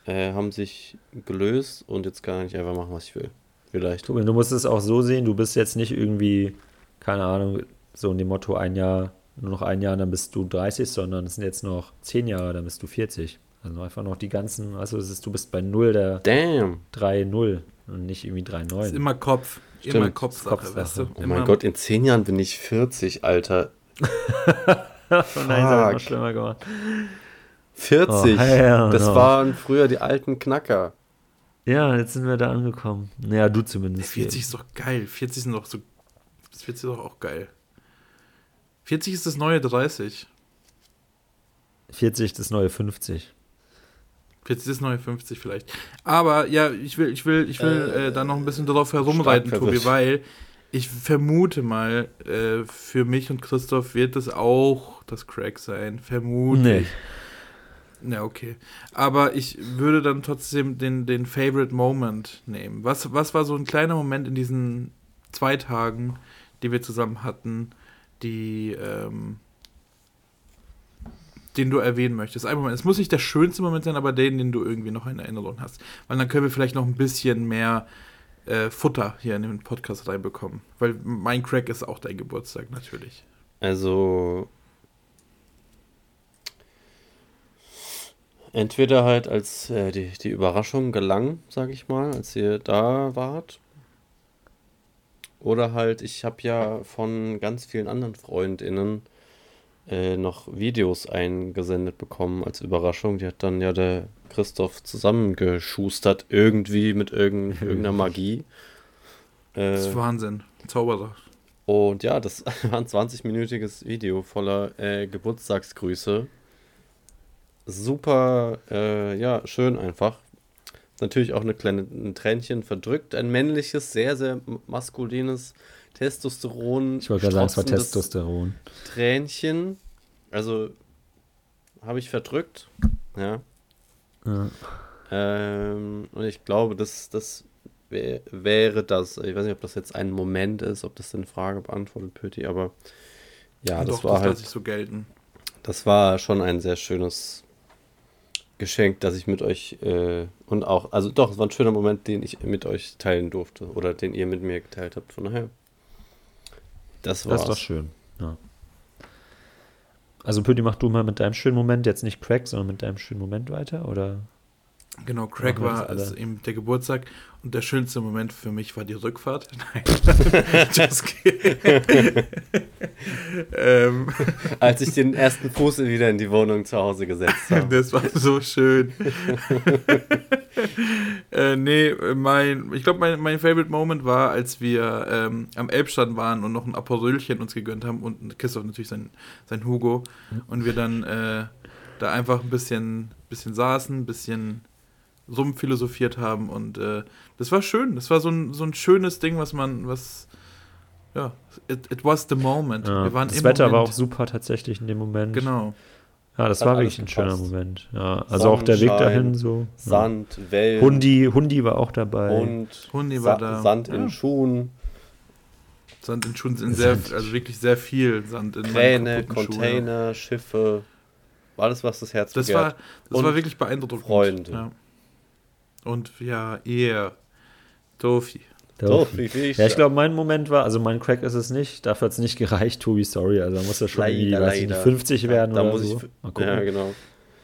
äh, haben sich gelöst und jetzt kann ich einfach machen, was ich will. Vielleicht. Tobi, du musst es auch so sehen, du bist jetzt nicht irgendwie, keine Ahnung, so in dem Motto ein Jahr, nur noch ein Jahr, dann bist du 30, sondern es sind jetzt noch 10 Jahre, dann bist du 40. Also einfach noch die ganzen, also es ist, du bist bei 0 der Damn! 3-0 und nicht irgendwie Ist 3-9. immer Kopf. Stimmt. Immer Kopfsache, Kopfsache. weißt du? Oh immer, mein Gott, in zehn Jahren bin ich 40, Alter. Oh nein, das noch schlimmer gemacht. 40! Oh, hell das no. waren früher die alten Knacker. Ja, jetzt sind wir da angekommen. Naja, du zumindest. 40 ist doch geil. 40 sind doch so. 40 ist doch auch geil. 40 ist das neue 30. 40 das neue 50. 40 ist das neue 50 vielleicht. Aber ja, ich will, ich will, ich will äh, da noch ein bisschen darauf herumreiten, Tobi, weil ich vermute mal, äh, für mich und Christoph wird das auch das Crack sein. Vermutlich. Nee. Ja, okay. Aber ich würde dann trotzdem den, den Favorite Moment nehmen. Was, was war so ein kleiner Moment in diesen zwei Tagen, die wir zusammen hatten, die, ähm, den du erwähnen möchtest? Ein Moment. Es muss nicht der schönste Moment sein, aber den, den du irgendwie noch in Erinnerung hast. Weil dann können wir vielleicht noch ein bisschen mehr äh, Futter hier in den Podcast reinbekommen. Weil mein Crack ist auch dein Geburtstag, natürlich. Also. Entweder halt als äh, die, die Überraschung gelang, sag ich mal, als ihr da wart. Oder halt, ich habe ja von ganz vielen anderen FreundInnen äh, noch Videos eingesendet bekommen als Überraschung. Die hat dann ja der Christoph zusammengeschustert, irgendwie mit irgend, irgendeiner Magie. Das Äh, ist Wahnsinn. Zauberer. und ja, das war ein 20-minütiges Video voller äh, Geburtstagsgrüße. Super, äh, ja, schön einfach. Natürlich auch eine kleine, ein Tränchen verdrückt. Ein männliches, sehr, sehr maskulines Testosteron. Ich wollte gerade sagen, es war Testosteron. Tränchen. Also habe ich verdrückt. Ja. Ja. Ähm, und ich glaube, das, das wär, wäre das. Ich weiß nicht, ob das jetzt ein Moment ist, ob das eine Frage beantwortet, Pöti, aber ja, das Doch, war das halt, ich so gelten. das war schon ein sehr schönes Geschenk, das ich mit euch äh, und auch, also doch, es war ein schöner Moment, den ich mit euch teilen durfte oder den ihr mit mir geteilt habt. Von daher, Das Das war's. ist doch schön. Ja. Also Pödi, mach du mal mit deinem schönen Moment, jetzt nicht Crack, sondern mit deinem schönen Moment weiter, oder? Genau, Craig Machen war also eben der Geburtstag und der schönste Moment für mich war die Rückfahrt. Nein, just ähm, Als ich den ersten Fuß wieder in die Wohnung zu Hause gesetzt habe. das war so schön. äh, nee, mein, ich glaube, mein, mein Favorite Moment war, als wir ähm, am Elbstrand waren und noch ein Aperolchen uns gegönnt haben und Christoph natürlich sein, sein Hugo und wir dann äh, da einfach ein bisschen, bisschen saßen, ein bisschen rumphilosophiert haben und äh, das war schön. Das war so ein, so ein schönes Ding, was man, was, ja, it, it was the moment. Ja, wir waren das im Wetter war auch Moment. super tatsächlich in dem Moment. Genau. Ja, das Hat war wirklich ein schöner gepasst. Moment. Ja, also auch der Weg dahin so. Ja. Sand, Wellen, Hundi, Hundi war auch dabei. und Hundi Sa war da. Sand in Ja. Schuhen, Sand in Schuhen sind sehr, also wirklich sehr viel Sand in Kräne. Container, Schiffe, alles, was das Herz Das begehrt. war, das Und war wirklich beeindruckend. Freunde. Und ja, ihr, Tofi. Viel ich Ja, ich glaube, mein Moment war, also mein Crack ist es nicht, dafür hat es nicht gereicht, Tobi, sorry. Also da muss er schon irgendwie, Leider, weiß ich nicht, leider. 50 werden da oder muss so. ich. Mal gucken. Ja, genau.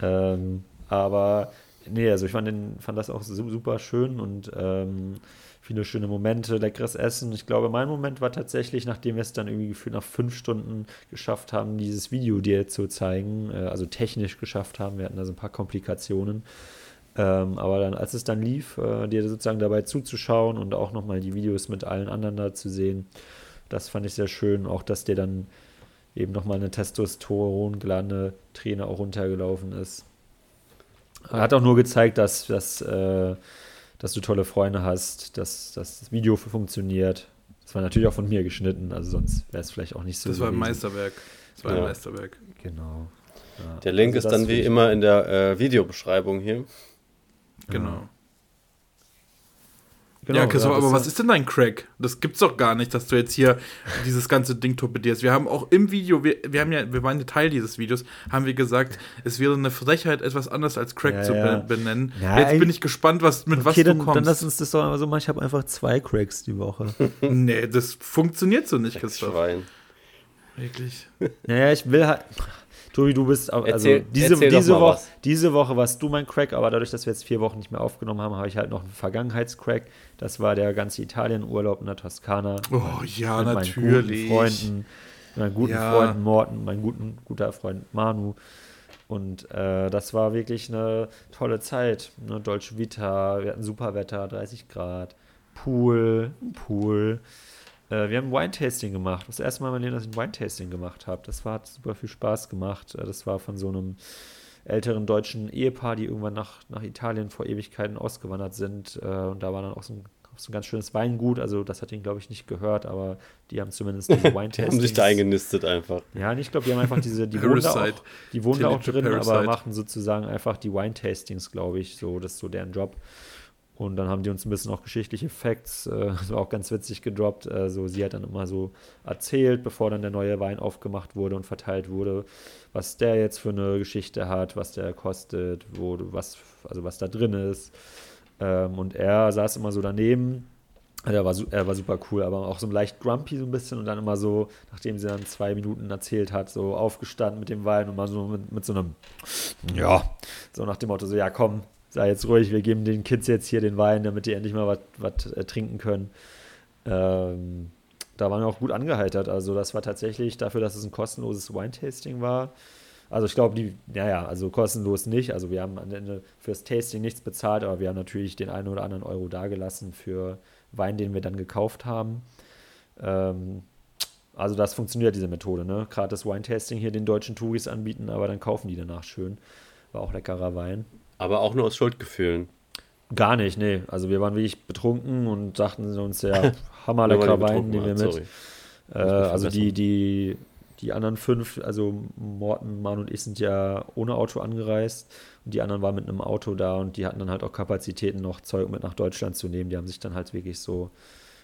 Ähm, aber nee, also ich fand, den, fand das auch su- super schön und ähm, viele schöne Momente, leckeres Essen. Ich glaube, mein Moment war tatsächlich, nachdem wir es dann irgendwie gefühlt nach fünf Stunden geschafft haben, dieses Video dir zu zeigen, äh, also technisch geschafft haben. Wir hatten da so ein paar Komplikationen. Ähm, aber dann, als es dann lief, äh, dir sozusagen dabei zuzuschauen und auch nochmal die Videos mit allen anderen da zu sehen, das fand ich sehr schön. Auch, dass dir dann eben nochmal eine Testosteron-geladene Träne auch runtergelaufen ist. Er hat auch nur gezeigt, dass, dass, äh, dass du tolle Freunde hast, dass, dass das Video funktioniert. Das war natürlich auch von mir geschnitten, also sonst wäre es vielleicht auch nicht so. Das war ein gewesen. Meisterwerk. Das war ein Ja. Meisterwerk. Genau. Ja, Der Link also ist dann wie immer in der äh, Videobeschreibung hier. Genau. Genau, ja, Christoph, das aber was ist denn dein Crack? Das gibt's doch gar nicht, dass du jetzt hier dieses ganze Ding torpedierst. Wir haben auch im Video, wir, wir haben ja, wir waren ja Teil dieses Videos, haben wir gesagt, es wäre eine Frechheit, etwas anders als Crack Ja, zu ja. be benennen. Ja, jetzt bin ich gespannt, was, mit was Okay, du dann, kommst. dann lass uns das doch mal so machen. Ich habe einfach zwei Cracks die Woche. nee, das funktioniert so nicht, Christoph. Schwein. Wirklich. naja, ich will halt. Tobi, du bist auch, also Erzähl- diese, erzähl doch diese, mal Woche, was. diese Woche warst du mein Crack, aber dadurch, dass wir jetzt vier Wochen nicht mehr aufgenommen haben, habe ich halt noch einen Vergangenheitscrack. Das war der ganze Italienurlaub in der Toskana. Oh ja, mit natürlich. meinen guten Freunden, meinen guten Ja. Freunden Morten, mein guten, guter Freund Manu. Und äh, das war wirklich eine tolle Zeit. Ne? Dolce Vita, wir hatten super Wetter, 30 Grad, Pool, Pool. Äh, wir haben Wine-Tasting gemacht. Das erste Mal in meinem Leben, dass ich ein Wine-Tasting gemacht habe. Das war, hat super viel Spaß gemacht. Äh, Das war von so einem älteren deutschen Ehepaar, die irgendwann nach, nach Italien vor Ewigkeiten ausgewandert sind. Äh, und da war dann auch so ein, auch so ein ganz schönes Weingut. Also das hat ihn, glaube ich, nicht gehört, aber die haben zumindest diese Die Wine-Tastings. haben sich da eingenistet einfach. Ja, und ich glaube, die haben einfach diese, die wohnen da auch, Parasite. die wohnen da auch drin, aber Parasite. machen sozusagen einfach die Wine-Tastings, glaube ich. So, das ist so deren Job. Und dann haben die uns ein bisschen auch geschichtliche Facts, äh, das war auch ganz witzig gedroppt. Äh, sie hat dann immer so erzählt, bevor dann der neue Wein aufgemacht wurde und verteilt wurde, was der jetzt für eine Geschichte hat, was der kostet, wo, was, also was da drin ist. Ähm, und er saß immer so daneben. Er war, er war super cool, aber auch so leicht grumpy so ein bisschen und dann immer so, nachdem sie dann zwei Minuten erzählt hat, so aufgestanden mit dem Wein und mal so mit, mit so einem, ja, so nach dem Motto, so, ja komm, sei jetzt ruhig, wir geben den Kids jetzt hier den Wein, damit die endlich mal was- äh, trinken können. Ähm, da waren wir auch gut angeheitert. Also das war tatsächlich dafür, dass es ein kostenloses Wine-Tasting war. Also ich glaube, die, naja, also kostenlos nicht. Also wir haben am Ende fürs Tasting nichts bezahlt, aber wir haben natürlich den einen oder anderen Euro dagelassen für Wein, den wir dann gekauft haben. Ähm, also das funktioniert, diese Methode, ne? Gerade das Wine-Tasting hier den deutschen Touris anbieten, aber dann kaufen die danach schön. War auch leckerer Wein. Aber auch nur aus Schuldgefühlen. Gar nicht, nee. Also wir waren wirklich betrunken und dachten uns, ja, hammerlecker Wein, nehmen wir mit. sorry. Äh, also die, die, die anderen fünf, also Morten, Mann und ich sind ja ohne Auto angereist und die anderen waren mit einem Auto da und die hatten dann halt auch Kapazitäten, noch Zeug mit nach Deutschland zu nehmen. Die haben sich dann halt wirklich so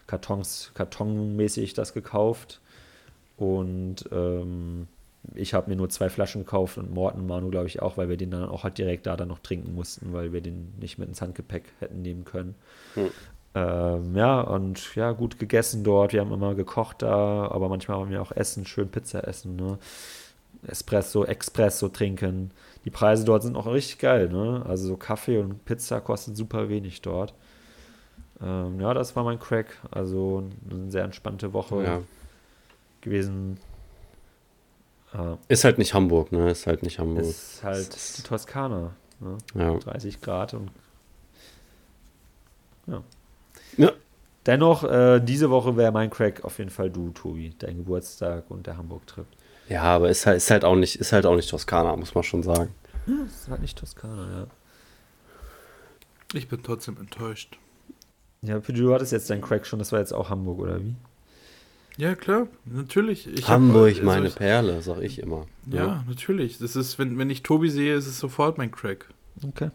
Kartons, kartonmäßig das gekauft und ähm, ich habe mir nur zwei Flaschen gekauft und Morten, Manu glaube ich auch, weil wir den dann auch halt direkt da dann noch trinken mussten, weil wir den nicht mit ins Handgepäck hätten nehmen können. Hm. Ähm, ja, und ja, gut gegessen dort. Wir haben immer gekocht da, aber manchmal haben wir auch Essen, schön Pizza essen, ne? Espresso, Expresso trinken. Die Preise dort sind auch richtig geil, ne? Also so Kaffee und Pizza kostet super wenig dort. Ähm, ja, das war mein Crack. Also eine sehr entspannte Woche Ja. gewesen. Ist halt nicht Hamburg, ne? Ist halt nicht Hamburg. ist halt die Toskana. Ne? ja. 30 Grad und ja. Ja. Dennoch, äh, diese Woche wäre mein Crack auf jeden Fall du, Tobi. Dein Geburtstag und der Hamburg-Trip. ja, aber ist halt, ist halt auch nicht, ist halt auch nicht Toskana, muss man schon sagen. Ist halt nicht Toskana, ja. Ich bin trotzdem enttäuscht. Ja, du hattest jetzt deinen Crack schon, das war jetzt auch Hamburg, oder wie? Ja, klar, natürlich. Ich hab, Hamburg, also meine ich- Perle, sag ich immer. Ja, natürlich. Das ist, wenn, wenn ich Tobi sehe, ist es sofort mein Crack. Okay.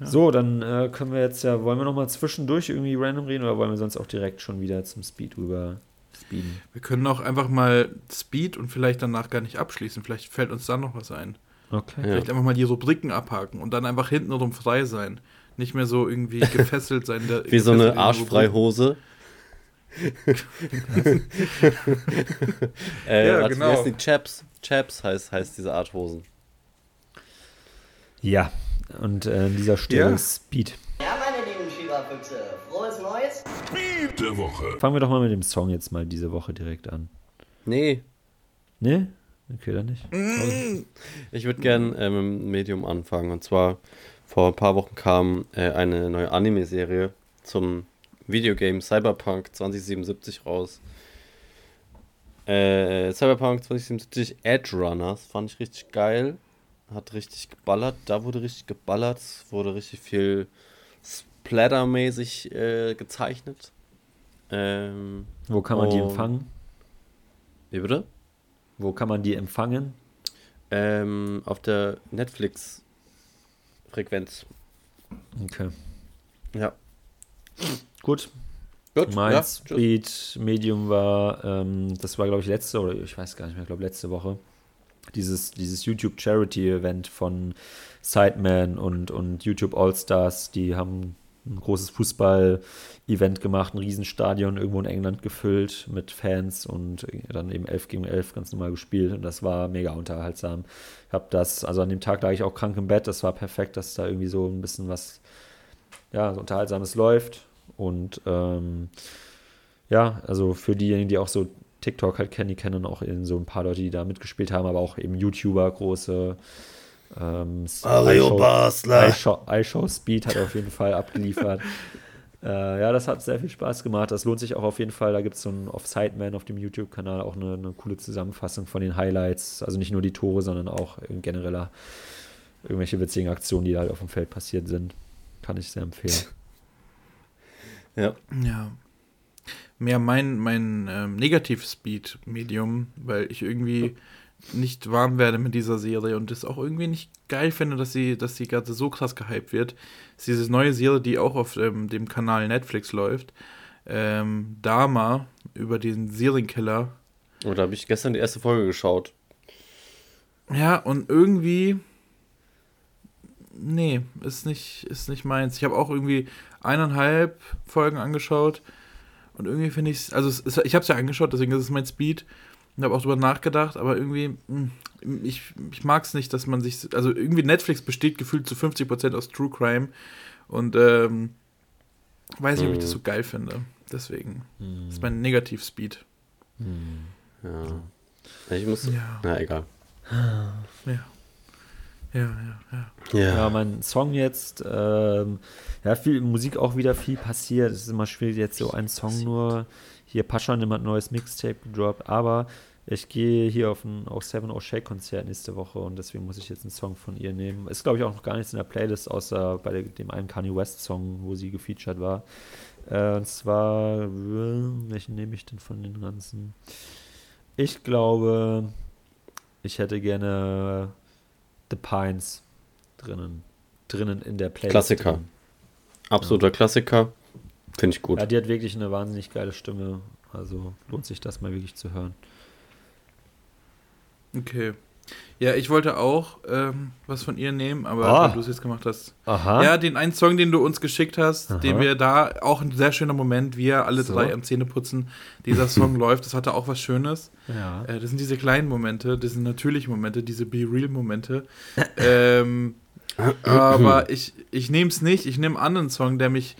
Ja. So, dann äh, können wir jetzt ja, wollen wir nochmal zwischendurch irgendwie random reden oder wollen wir sonst auch direkt schon wieder zum Speed rüber speeden? Wir können auch einfach mal Speed und vielleicht danach gar nicht abschließen. Vielleicht fällt uns dann noch was ein. Okay. Ja. Vielleicht einfach mal die Rubriken abhaken und dann einfach hintenrum frei sein. Nicht mehr so irgendwie gefesselt sein. Der, Wie so eine Arschfreihose. äh, Ja, warte, genau. Die? Chaps. Chaps heißt, heißt diese Art Hosen. Ja, und äh, an dieser Stelle Ja. Speed. Ja, meine lieben Schieberfüchse, frohes Neues. der Woche. Fangen wir doch mal mit dem Song jetzt mal diese Woche direkt an. Nee, Ne? Okay, dann nicht. ich würde gern äh, mit dem Medium anfangen. Und zwar vor ein paar Wochen kam äh, eine neue Anime-Serie zum Videogame Cyberpunk 2077 raus. Äh, Cyberpunk 2077 Edge Runners fand ich richtig geil. Hat richtig geballert. Da wurde richtig geballert. Wurde richtig viel Splatter-mäßig äh, gezeichnet. Ähm, Wo kann man die Oh. empfangen? wie bitte? Wo kann man die empfangen? Ähm, auf der Netflix-Frequenz. Okay. Ja. Gut. Gut, Mein ja, tschüss. Speed Medium war, ähm, das war glaube ich letzte oder ich weiß gar nicht mehr, ich glaube letzte Woche. Dieses, dieses YouTube Charity Event von Sideman und, und YouTube All-Stars, die haben ein großes Fußball-Event gemacht, ein Riesenstadion irgendwo in England gefüllt mit Fans und dann eben 11 gegen 11 ganz normal gespielt und das war mega unterhaltsam. Ich habe das, also an dem Tag lag ich auch krank im Bett, das war perfekt, dass da irgendwie so ein bisschen was, ja, so Unterhaltsames läuft und ähm, ja, also für diejenigen, die auch so TikTok halt kennen, die kennen auch eben so ein paar Leute, die da mitgespielt haben, aber auch eben YouTuber, große ähm, Mario Basler. iShow, iShow Speed hat auf jeden Fall abgeliefert. äh, ja, das hat sehr viel Spaß gemacht. Das lohnt sich auch auf jeden Fall. Da gibt es so einen Off-Sideman auf dem YouTube-Kanal, auch eine, eine coole Zusammenfassung von den Highlights. Also nicht nur die Tore, sondern auch in genereller irgendwelche witzigen Aktionen, die da halt auf dem Feld passiert sind. Kann ich sehr empfehlen. Ja. Ja. Mehr mein, mein ähm, Negativ-Speed-Medium, weil ich irgendwie nicht warm werde mit dieser Serie und es auch irgendwie nicht geil finde, dass sie, dass sie gerade so krass gehypt wird. ist diese neue Serie, die auch auf ähm, dem Kanal Netflix läuft. Ähm, Dama über den Serienkiller. Oh, da habe ich gestern die erste Folge geschaut. Ja, und irgendwie. Nee, ist nicht, ist nicht meins. Ich habe auch irgendwie eineinhalb Folgen angeschaut. Und irgendwie finde ich es. Also, es ich habe es ja angeschaut, deswegen ist es mein Speed. Und habe auch drüber nachgedacht, aber irgendwie. mh, Ich, ich mag es nicht, dass man sich. Also, irgendwie Netflix besteht gefühlt zu 50% aus True Crime. Und, ähm. Weiß nicht, ob ich das so geil finde. Deswegen. Das ist mein Negativ-Speed. Ja. Ich muss. Ja. Na, egal. Ja. Ja, ja, ja. Ja. Ja, mein Song jetzt, ähm, ja, viel Musik auch wieder viel passiert. Es ist immer schwierig, jetzt so einen Song nur. Hier Pascha hat ein neues Mixtape gedroppt, aber ich gehe hier auf ein auf Seven O Shake Konzert nächste Woche und deswegen muss ich jetzt einen Song von ihr nehmen. Ist, glaube ich, auch noch gar nichts in der Playlist, außer bei dem einen Kanye West Song, wo sie gefeatured war. Äh, und zwar, welchen nehme ich denn von den ganzen? Ich glaube, ich hätte gerne The Pines drinnen, drinnen in der Playlist. Klassiker. drin. Absoluter Klassiker. Finde ich gut. Ja, die hat wirklich eine wahnsinnig geile Stimme. Also lohnt sich das mal wirklich zu hören. Okay. Ja, ich wollte auch ähm, was von ihr nehmen, aber Ah. weil du es jetzt gemacht hast. Aha. Ja, den einen Song, den du uns geschickt hast, Aha. den wir da, auch ein sehr schöner Moment, wir alle So. drei am Zähneputzen, dieser Song läuft, das hatte auch was Schönes. ja. Äh, das sind diese kleinen Momente, das sind natürliche Momente, diese Be-Real-Momente. ähm, aber ich, ich nehme es nicht, ich nehme einen anderen Song, der mich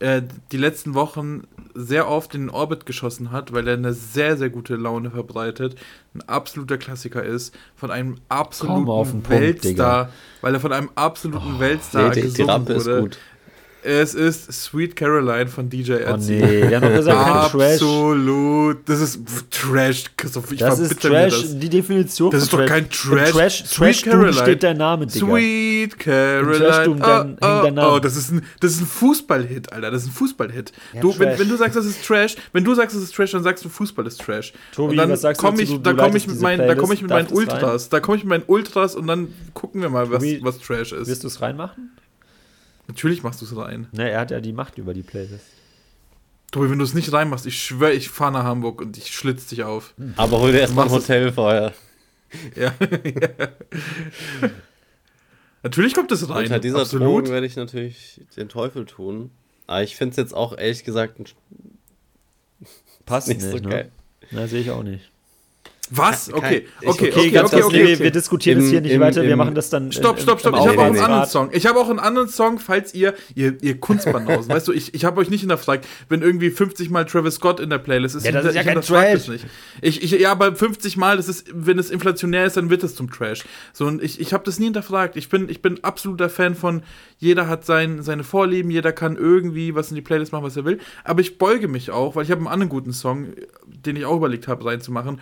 äh, die letzten Wochen sehr oft in den Orbit geschossen hat, weil er eine sehr, sehr gute Laune verbreitet, ein absoluter Klassiker ist, von einem absoluten den Punkt, Weltstar, weil er von einem absoluten Weltstar die, die gesungen Rampe ist wurde. Es ist Sweet Caroline von DJ Oh Ötzi. nee, der hat gesagt, kein Trash. Absolut. Das ist Trash. Christoph, ich Das ist verbitte mir Trash, das. die Definition Das ist doch kein Trash. Im Trash, Sweet Trash Caroline. steht dein Name, Digga. Sweet Caroline. Dann oh, dein Name. oh, das ist ein, das ist ein Fußballhit, Alter. Das ist ein Fußballhit. Ja, du, wenn, wenn du sagst, das ist Trash, wenn du sagst, das ist Trash, dann sagst du, Fußball ist Trash. Tobi, und dann was sagst du komm dazu? ich, Du- da du komme leitest ich mit diese meinen, da komme ich mit meinen Ultras, da komme ich mit meinen Ultras und dann gucken wir mal, was, Tobi, was Trash ist. Wirst du es reinmachen? Natürlich machst du es rein. Ne, er hat ja die Macht über die Playlist. Tobi, wenn du es nicht reinmachst, ich schwöre, ich fahre nach Hamburg und ich schlitz dich auf. Aber hol dir erstmal ein es- Hotel vorher. Ja. Natürlich kommt es rein. Unter dieser absolut. Drohung werde ich natürlich den Teufel tun. Aber ich finde es jetzt auch ehrlich gesagt Passt nicht nicht, so ne? geil. Na, sehe ich auch nicht. Was? Okay, okay, Okay, okay, ganz okay, okay, nee, wir, okay. wir diskutieren Im- das hier nicht im- weiter, wir im- machen das dann. Stopp, stopp, stopp. Ich habe auch einen anderen Song. Ich habe auch einen anderen Song, falls ihr, ihr, ihr Kunstbanausen, weißt du, ich, ich habe euch nicht hinterfragt, wenn irgendwie 50 Mal Travis Scott in der Playlist ist. Ja, das ist ja ich kein Trash. das Nicht. Ich, ich, ja, aber 50 Mal, das ist, wenn es inflationär ist, dann wird es zum Trash. So, und ich, ich habe das nie hinterfragt. Ich bin, ich bin absoluter Fan von, jeder hat sein, seine Vorlieben, jeder kann irgendwie was in die Playlist machen, was er will. Aber ich beuge mich auch, weil ich habe einen anderen guten Song, den ich auch überlegt habe, reinzumachen.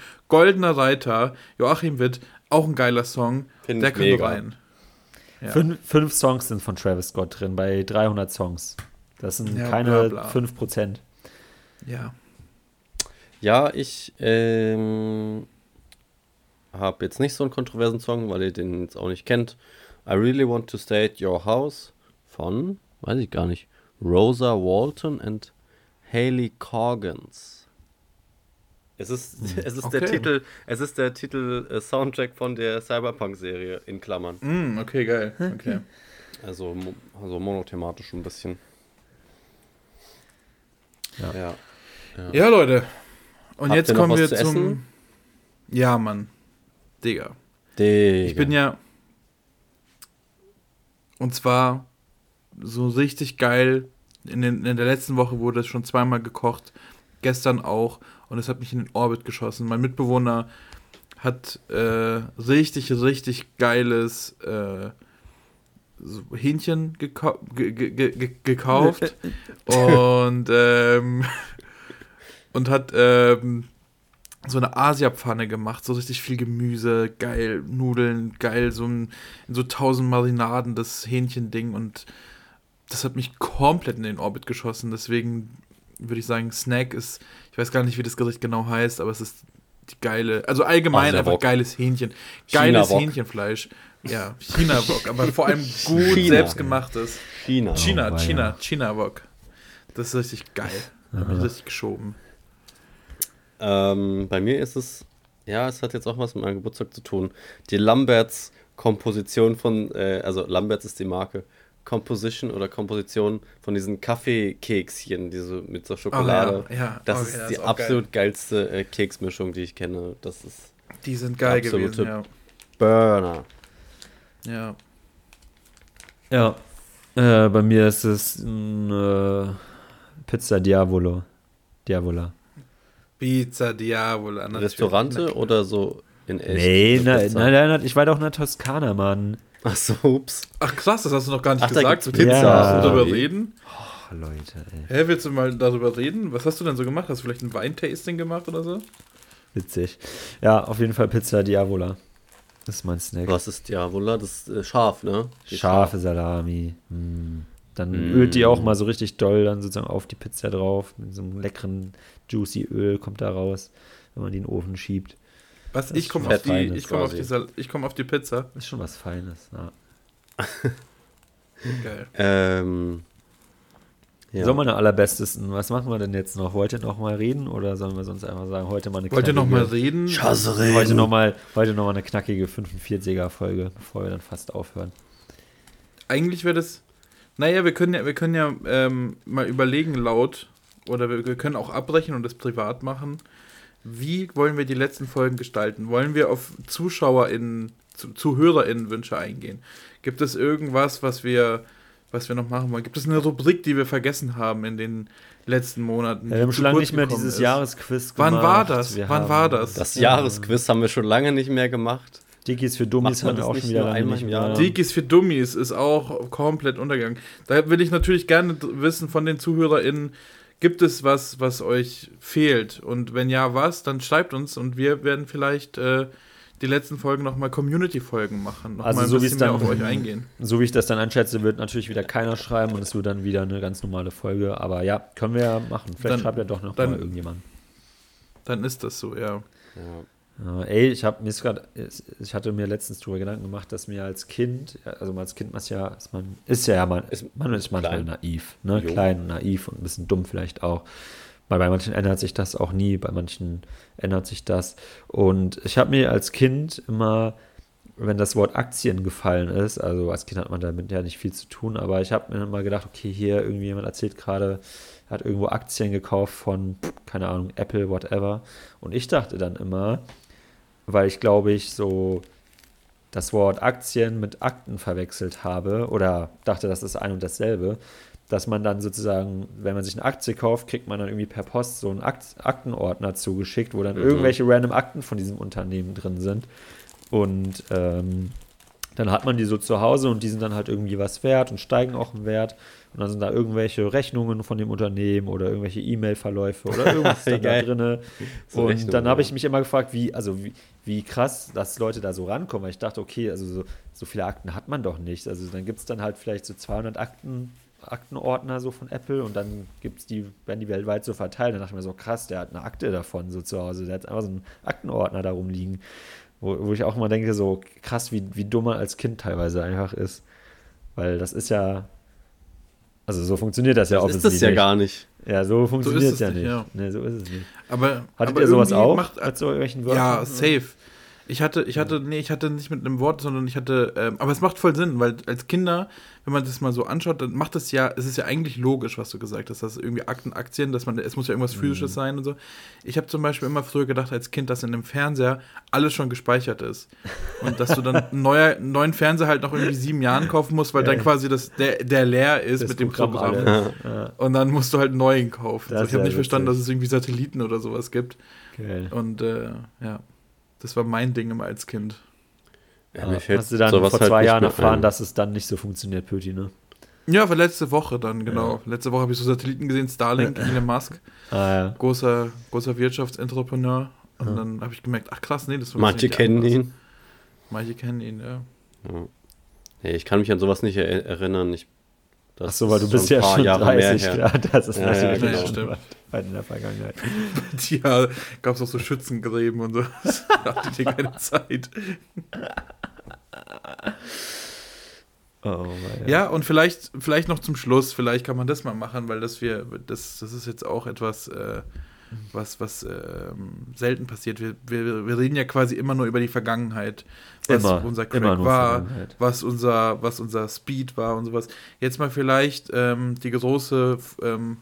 Goldener Reiter, Joachim Witt, auch ein geiler Song. Find Der kann mega. rein. Ja. Fünf, fünf Songs sind von Travis Scott drin, bei 300 Songs. Das sind Ja, keine bla, bla. 5%. Ja. Ja, ich ähm, habe jetzt nicht so einen kontroversen Song, weil ihr den jetzt auch nicht kennt. I Really Want to Stay at Your House von, weiß ich gar nicht, Rosa Walton and Haley Corgans. Es ist, es ist der Okay. Titel, es ist der Titel äh, Soundtrack von der Cyberpunk-Serie in Klammern. Mm, okay, geil. Okay. Also, mo- also monothematisch ein bisschen. Ja. ja. Ja, Leute. Und Habt jetzt kommen wir zu zum. essen? Ja, Mann. Digga. Digga. Ich bin ja. Und zwar so richtig geil. In, den, in der letzten Woche wurde es schon zweimal gekocht. Gestern auch. Und es hat mich in den Orbit geschossen. Mein Mitbewohner hat äh, richtig, richtig geiles äh, so Hähnchen gekau ge ge ge ge gekauft. und, ähm, und hat ähm, so eine Asia-Pfanne gemacht, so richtig viel Gemüse, geil, Nudeln, geil, so ein, in so tausend Marinaden das Hähnchending und das hat mich komplett in den Orbit geschossen. Deswegen würde ich sagen, Snack ist, ich weiß gar nicht, wie das Gericht genau heißt, aber es ist die geile, also allgemein einfach Asia-Wok. geiles Hähnchen. Geiles. Hähnchenfleisch. Ja, China-Wok, aber vor allem gut China. selbstgemachtes. China. China, Oh, China, weia. China-Wok. Das ist richtig geil. Richtig geschoben. Ähm, bei mir ist es, ja, es hat jetzt auch was mit meinem Geburtstag zu tun. Die Lamberts Komposition von, äh, also Lamberts ist die Marke, Composition oder Komposition von diesen Kaffeekekschen, diese mit so Schokolade. ja, ja. Das Okay, ist das die ist absolut geilste äh, Keksmischung, die ich kenne. Das ist Die sind geil Absolute gewesen, Burner. ja. Ja. Äh, bei mir ist es ein, äh, Pizza Diavolo. Diavola. Pizza Diavola. Restaurante oder so in echt? Nee, nein, nein, nein, ich war doch in der Toskana, Mann. Ach so, ups. Ach krass, das hast du noch gar nicht Ach, da gesagt. gibt's Willst du Pizza. darüber reden? Ach, Leute, ey. Hä, willst du mal darüber reden? Was hast du denn so gemacht? Hast du vielleicht ein Weintasting gemacht oder so? Witzig. Ja, auf jeden Fall Pizza Diavola. Das ist mein Snack. Was ist Diavola? Das ist äh, scharf, ne? Die Scharfe Salami. Mm. Dann Mm. ölt die auch mal so richtig doll dann sozusagen auf die Pizza drauf. Mit so einem leckeren, juicy Öl kommt da raus, wenn man die in den Ofen schiebt. Was? Ich komme auf, die, ich komm auf, die ich komm auf die Pizza. Ist schon was Feines. Ja. Geil. Ähm, Ja. So, meine allerbestesten, was machen wir denn jetzt noch? Wollt ihr noch mal reden oder sollen wir sonst einfach sagen, heute mal eine Wollt ihr noch mal knackige- reden? Heute noch mal, heute noch mal eine knackige 45er-Folge, bevor wir dann fast aufhören. Eigentlich wäre das. Naja, wir können ja, wir können ja ähm, mal überlegen laut, oder wir, wir können auch abbrechen und das privat machen. Wie wollen wir die letzten Folgen gestalten? Wollen wir auf ZuschauerInnen, zu, ZuhörerInnen-Wünsche eingehen? Gibt es irgendwas, was wir, was wir noch machen wollen? Gibt es eine Rubrik, die wir vergessen haben in den letzten Monaten? Ja, wir haben schon lange nicht mehr dieses ist? Jahresquiz Wann gemacht. war das? Wir Wann war das? Das Jahresquiz haben wir schon lange nicht mehr gemacht. Dickies für Dummies haben wir auch schon wieder einmal im Jahr? Dikis für Dummies ist auch komplett untergegangen. Da will ich natürlich gerne wissen von den ZuhörerInnen, gibt es was, was euch fehlt? Und wenn ja, was, dann schreibt uns und wir werden vielleicht äh, die letzten Folgen nochmal Community-Folgen machen. Noch Also mal ein so wie es bisschen mehr dann- auf euch eingehen. So wie ich das dann einschätze, wird natürlich wieder keiner schreiben und es wird dann wieder eine ganz normale Folge. Aber ja, können wir ja machen. Vielleicht Dann- schreibt ja doch noch dann- mal irgendjemand. Dann ist das so, ja. Ja. Ja, ey, ich habe mir gerade, ich hatte mir letztens darüber Gedanken gemacht, dass mir als Kind, also als Kind ist ja, ist man, ist ja, man, Ist man ist manchmal klein. naiv, ne, Jo. klein, naiv und ein bisschen dumm vielleicht auch. Weil bei manchen ändert sich das auch nie, bei manchen ändert sich das. Und ich habe mir als Kind immer, wenn das Wort Aktien gefallen ist, also als Kind hat man damit ja nicht viel zu tun, aber ich habe mir immer gedacht, okay, hier irgendwie jemand erzählt gerade, er hat irgendwo Aktien gekauft von, keine Ahnung, Apple, whatever. Und ich dachte dann immer, weil ich glaube ich so das Wort Aktien mit Akten verwechselt habe oder dachte, das ist ein und dasselbe, dass man dann sozusagen, wenn man sich eine Aktie kauft, kriegt man dann irgendwie per Post so einen Akt Aktenordner zugeschickt, wo dann Mhm. irgendwelche random Akten von diesem Unternehmen drin sind. Und ähm, dann hat man die so zu Hause und die sind dann halt irgendwie was wert und steigen auch im Wert. Und dann sind da irgendwelche Rechnungen von dem Unternehmen oder irgendwelche E-Mail-Verläufe oder irgendwas da. So und dann habe ich mich immer gefragt, wie, also wie, wie krass, dass Leute da so rankommen. Weil ich dachte, okay, also so, so viele Akten hat man doch nicht. Also dann gibt es dann halt vielleicht so 200 Akten, Aktenordner so von Apple und dann gibt's die, werden die weltweit so verteilt. Dann dachte ich mir so, krass, der hat eine Akte davon so zu Hause. Der hat einfach so einen Aktenordner da rumliegen. Wo, wo ich auch immer denke, so krass, wie, wie dumm man als Kind teilweise einfach ist. Weil das ist ja, also so funktioniert das ja Das ist offensichtlich. das ja gar nicht. Ja, so funktioniert es es ja nicht, nicht. ja. Nee, so ist es nicht. Aber, Hattet aber ihr sowas auch? Macht, mit so irgendwelchen ja, Wörtern? safe. Ich hatte, ich hatte, nee, ich hatte nicht mit einem Wort, sondern ich hatte, ähm, aber es macht voll Sinn, weil als Kinder, wenn man das mal so anschaut, dann macht es ja, es ist ja eigentlich logisch, was du gesagt hast, dass irgendwie Akten, Aktien, dass man, es muss ja irgendwas Mhm. Physisches sein und so. Ich habe zum Beispiel immer früher gedacht als Kind, dass in dem Fernseher alles schon gespeichert ist und dass du dann einen, neuer, neuen Fernseher halt noch irgendwie sieben Jahren kaufen musst, weil dann Ja. quasi das, der, der leer ist Das mit dem Programm. Ja, Und dann musst du halt einen neuen kaufen. So, ist ich habe ja nicht verstanden, dass witzig. es irgendwie Satelliten oder sowas gibt. geil. Und äh, ja, das war mein Ding immer als Kind. Ja, Ja, mir fällt hast du dann sowas vor halt zwei nicht Jahren erfahren, ein. dass es dann nicht so funktioniert, Pöti, ne? Ja, war letzte Woche dann, genau. Letzte Woche habe ich so Satelliten gesehen, Starlink, Elon Musk, Ah, ja. großer, großer Wirtschaftsentrepreneur. Und dann habe ich gemerkt, ach krass, nee, das Manche ja kennen anders. ihn. Manche kennen ihn, ja. Nee, ich kann mich an sowas nicht er erinnern. Ich, das Ach so, weil du ist bist ja schon Jahre mehr 30, her. klar. Das ist Ja, natürlich ja, genau. schon Stimmt. weit- in der Vergangenheit. Ja, gab es auch so Schützengräben und so. Da hatte ich keine Zeit. Oh, ja. Ja, und vielleicht, vielleicht noch zum Schluss, vielleicht kann man das mal machen, weil das wir, das, das ist jetzt auch etwas, äh, was, was ähm, selten passiert. Wir, wir, wir reden ja quasi immer nur über die Vergangenheit, was Immer, unser immer Crack nur war, was unser, was unser Speed war und sowas. Jetzt mal vielleicht ähm, die große ähm,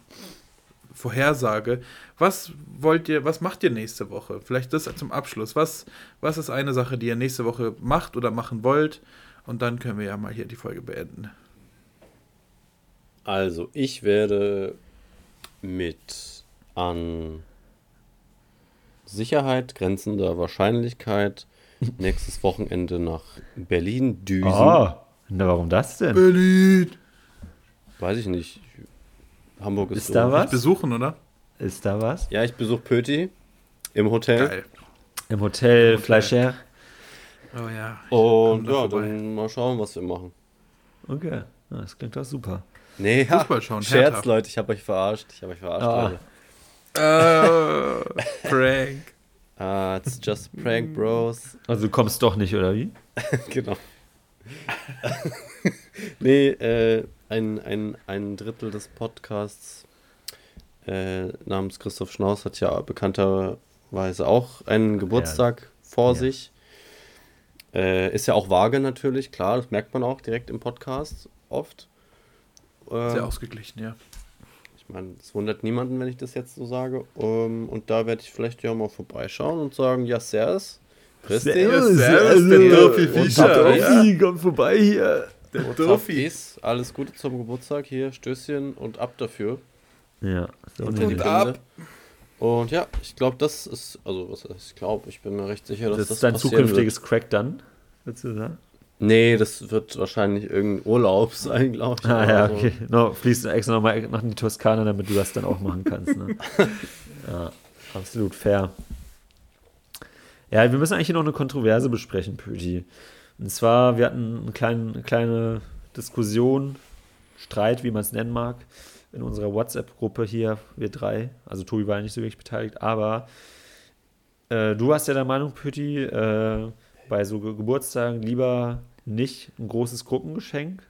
Vorhersage. Was wollt ihr, was macht ihr nächste Woche? Vielleicht das zum Abschluss. Was, was ist eine Sache, die ihr nächste Woche macht oder machen wollt? Und dann können wir ja mal hier die Folge beenden. Also, ich werde mit an Sicherheit grenzender Wahrscheinlichkeit nächstes Wochenende nach Berlin düsen. Oh, na, warum das denn? Berlin! Weiß ich nicht. Hamburg ist, Ist da was? Besuchen, oder? Ist da was? Ja, ich besuche Pöti im Hotel. Geil. Im Hotel Hotel. Fleischer? Oh ja. Und ja, vorbei. dann mal schauen, was wir machen. Okay, das klingt doch super. Nee, ja, Fußball schauen, Scherz. Leute, ich habe euch verarscht. Ich habe euch verarscht, Ah. Leute. Äh, Prank. Ah, it's just a prank, bros. Also du kommst doch nicht, oder wie? genau. nee, äh, ein, ein, ein Drittel des Podcasts äh, namens Christoph Schnaus hat ja bekannterweise auch einen Geburtstag vor Ja. sich. Äh, ist ja auch vage natürlich, klar, das merkt man auch direkt im Podcast oft. Ähm, Sehr ausgeglichen, ja. Ich meine, es wundert niemanden, wenn ich das jetzt so sage. Ähm, und da werde ich vielleicht ja mal vorbeischauen und sagen, ja, servus. Grüß dich. Servus, der Dürfi Und Fischer, komm vorbei hier. Der Und. Tafis. Alles Gute zum Geburtstag hier, Stößchen und ab dafür. Ja, so Und, nämlich. ab. Und ja, ich glaube, das ist, also ich glaube, ich bin mir recht sicher, dass das das, ist dein zukünftiges Crack dann, würdest du sagen? Wird. Nee, das wird wahrscheinlich irgendein Urlaub sein, glaube ich. Ah ja, Also, okay. No, fließt extra nochmal nach die Toskana, damit du das dann auch machen kannst. Ne? ja, absolut fair. Ja, wir müssen eigentlich hier noch eine Kontroverse besprechen, Pöti. Und zwar, wir hatten eine kleine, eine kleine Diskussion, Streit, wie man es nennen mag, in unserer WhatsApp-Gruppe hier, wir drei. Also Tobi war ja nicht so wirklich beteiligt, aber äh, du warst ja der Meinung, Pöti, äh, bei so Ge Geburtstagen lieber nicht ein großes Gruppengeschenk,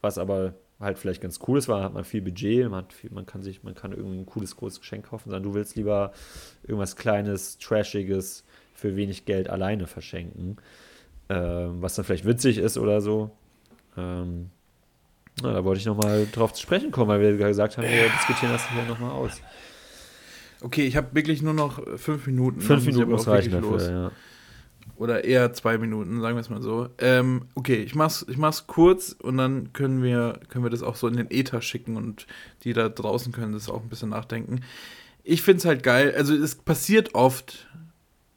was aber halt vielleicht ganz cool ist, weil hat man viel Budget, man, hat viel, man kann sich, man kann irgendwie ein cooles großes Geschenk kaufen, sondern du willst lieber irgendwas Kleines, Trashiges für wenig Geld alleine verschenken, ähm, was dann vielleicht witzig ist oder so. Ähm, na, da wollte ich nochmal drauf zu sprechen kommen, weil wir gesagt haben, wir diskutieren das hier nochmal aus. Okay, ich habe wirklich nur noch fünf Minuten. Fünf Minuten muss reichen dafür, ja. Oder eher zwei Minuten, sagen wir es mal so. Ähm, okay, ich mach's, ich mach's kurz und dann können wir, können wir das auch so in den Äther schicken und die da draußen können das auch ein bisschen nachdenken. Ich find's halt geil, also es passiert oft,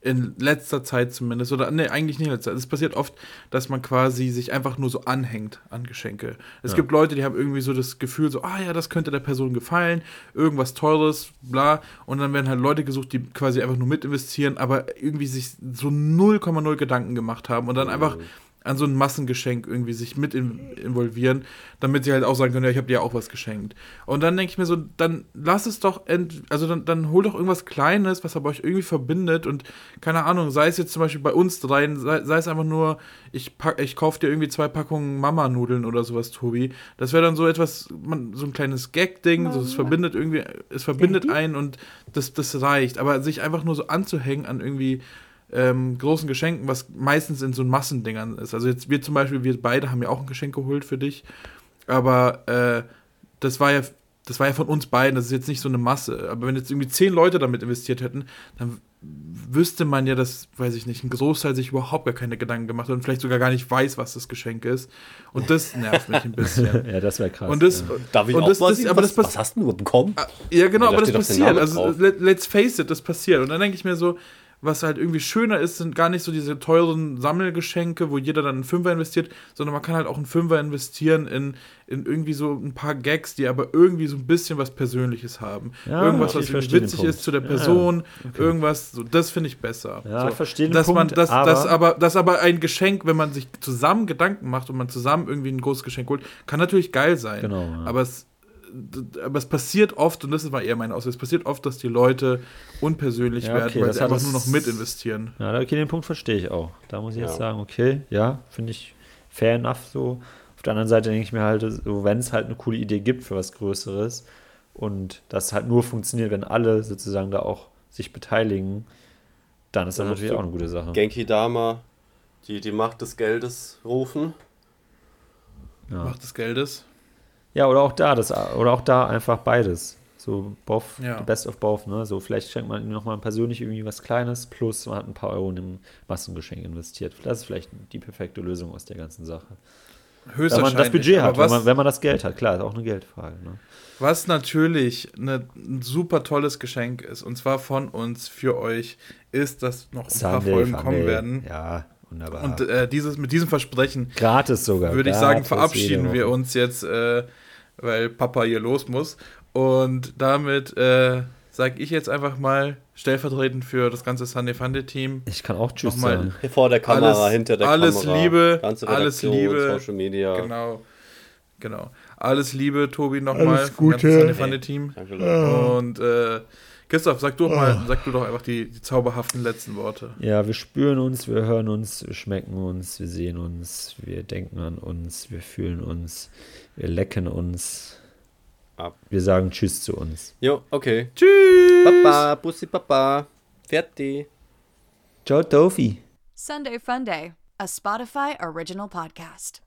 in letzter Zeit zumindest, oder nee, eigentlich nicht in letzter Zeit, es passiert oft, dass man quasi sich einfach nur so anhängt an Geschenke. Es Ja. gibt Leute, die haben irgendwie so das Gefühl, so, ah ja, das könnte der Person gefallen, irgendwas Teures, bla, und dann werden halt Leute gesucht, die quasi einfach nur mit investieren, aber irgendwie sich so 0,0 Gedanken gemacht haben und dann einfach an so ein Massengeschenk irgendwie sich mit in, involvieren, damit sie halt auch sagen können, ja, ich habe dir ja auch was geschenkt. Und dann denke ich mir so, dann lass es doch, ent also dann, dann hol doch irgendwas Kleines, was aber euch irgendwie verbindet und keine Ahnung, sei es jetzt zum Beispiel bei uns dreien, sei, sei es einfach nur, ich, pack, ich kaufe dir irgendwie zwei Packungen Mama-Nudeln oder sowas, Tobi. Das wäre dann so etwas, man, so ein kleines Gag-Ding, so, es verbindet irgendwie, es verbindet einen und das, das reicht. Aber sich einfach nur so anzuhängen an irgendwie ähm, großen Geschenken, was meistens in so Massendingern ist. Also jetzt wir zum Beispiel, wir beide haben ja auch ein Geschenk geholt für dich, aber äh, das war ja das war ja von uns beiden, das ist jetzt nicht so eine Masse. Aber wenn jetzt irgendwie zehn Leute damit investiert hätten, dann wüsste man ja, dass, weiß ich nicht, ein Großteil sich überhaupt gar keine Gedanken gemacht hat und vielleicht sogar gar nicht weiß, was das Geschenk ist. Und das nervt mich ein bisschen. ja, das wäre krass. Und das, ja. Darf ich und auch das, was das, aber was, das was hast du nur bekommen? ja, genau, Da aber das passiert. Also, let's face it, das passiert. Und dann denke ich mir so, was halt irgendwie schöner ist, sind gar nicht so diese teuren Sammelgeschenke, wo jeder dann einen Fünfer investiert, sondern man kann halt auch einen Fünfer investieren in, in irgendwie so ein paar Gags, die aber irgendwie so ein bisschen was Persönliches haben. Ja, irgendwas, was den witzig ist zu der Ja, Person, irgendwas, so, das finde ich besser. Ja, so, ich verstehe den dass man, Punkt, dass, dass, aber- aber, dass aber ein Geschenk, wenn man sich zusammen Gedanken macht und man zusammen irgendwie ein großes Geschenk holt, kann natürlich geil sein. Genau, ja. Aber es aber es passiert oft, und das war eher meine Aussage, es passiert oft, dass die Leute unpersönlich Ja, werden, okay, weil das sie einfach nur noch mit investieren. Ja, okay, den Punkt verstehe ich auch. Da muss ich jetzt Ja. sagen, okay, ja, finde ich fair enough so. Auf der anderen Seite denke ich mir halt, so, wenn es halt eine coole Idee gibt für was Größeres und das halt nur funktioniert, wenn alle sozusagen da auch sich beteiligen, dann ist das Dann natürlich auch eine gute Sache. Genki Dama, die, die Macht des Geldes rufen. Ja. Macht des Geldes. Ja, oder auch da, das, oder auch da einfach beides. So both, Ja. best of both, ne? So vielleicht schenkt man ihm nochmal persönlich irgendwie was Kleines, plus man hat ein paar Euro in ein Massengeschenk investiert. Das ist vielleicht die perfekte Lösung aus der ganzen Sache. Wenn Höchstwahrscheinlich. man das Budget hat, Aber wenn was, man, wenn man das Geld hat, klar, ist auch eine Geldfrage. Ne? was natürlich eine, ein super tolles Geschenk ist, und zwar von uns für euch, ist, dass noch ein paar Sunday Folgen Funday. kommen werden. Ja, wunderbar. Und äh, dieses, mit diesem Versprechen gratis sogar. würde ich sagen, verabschieden wir uns jetzt, äh, weil Papa hier los muss. Und damit äh, sage ich jetzt einfach mal stellvertretend für das ganze Sunday Funday Team Ich kann auch Tschüss Nochmal- sagen. Hier vor der Kamera, Alles- hinter der alles Kamera. Liebe, ganze alles Redaktion, Liebe. Social Media. Genau. Genau. Alles Liebe, Tobi, nochmal. Alles Gute. Sunday Funday Team. Danke, Leute. Und äh, Christoph, sag du, mal, sag du doch einfach die, die zauberhaften letzten Worte. Ja, wir spüren uns, wir hören uns, wir schmecken uns, wir sehen uns, wir denken an uns, wir fühlen uns, wir lecken uns. Ab. Wir sagen Tschüss zu uns. Jo, okay. Tschüss! Papa, Bussi Papa. Fertig. Ciao, Tofi. Sunday Funday, a Spotify original podcast.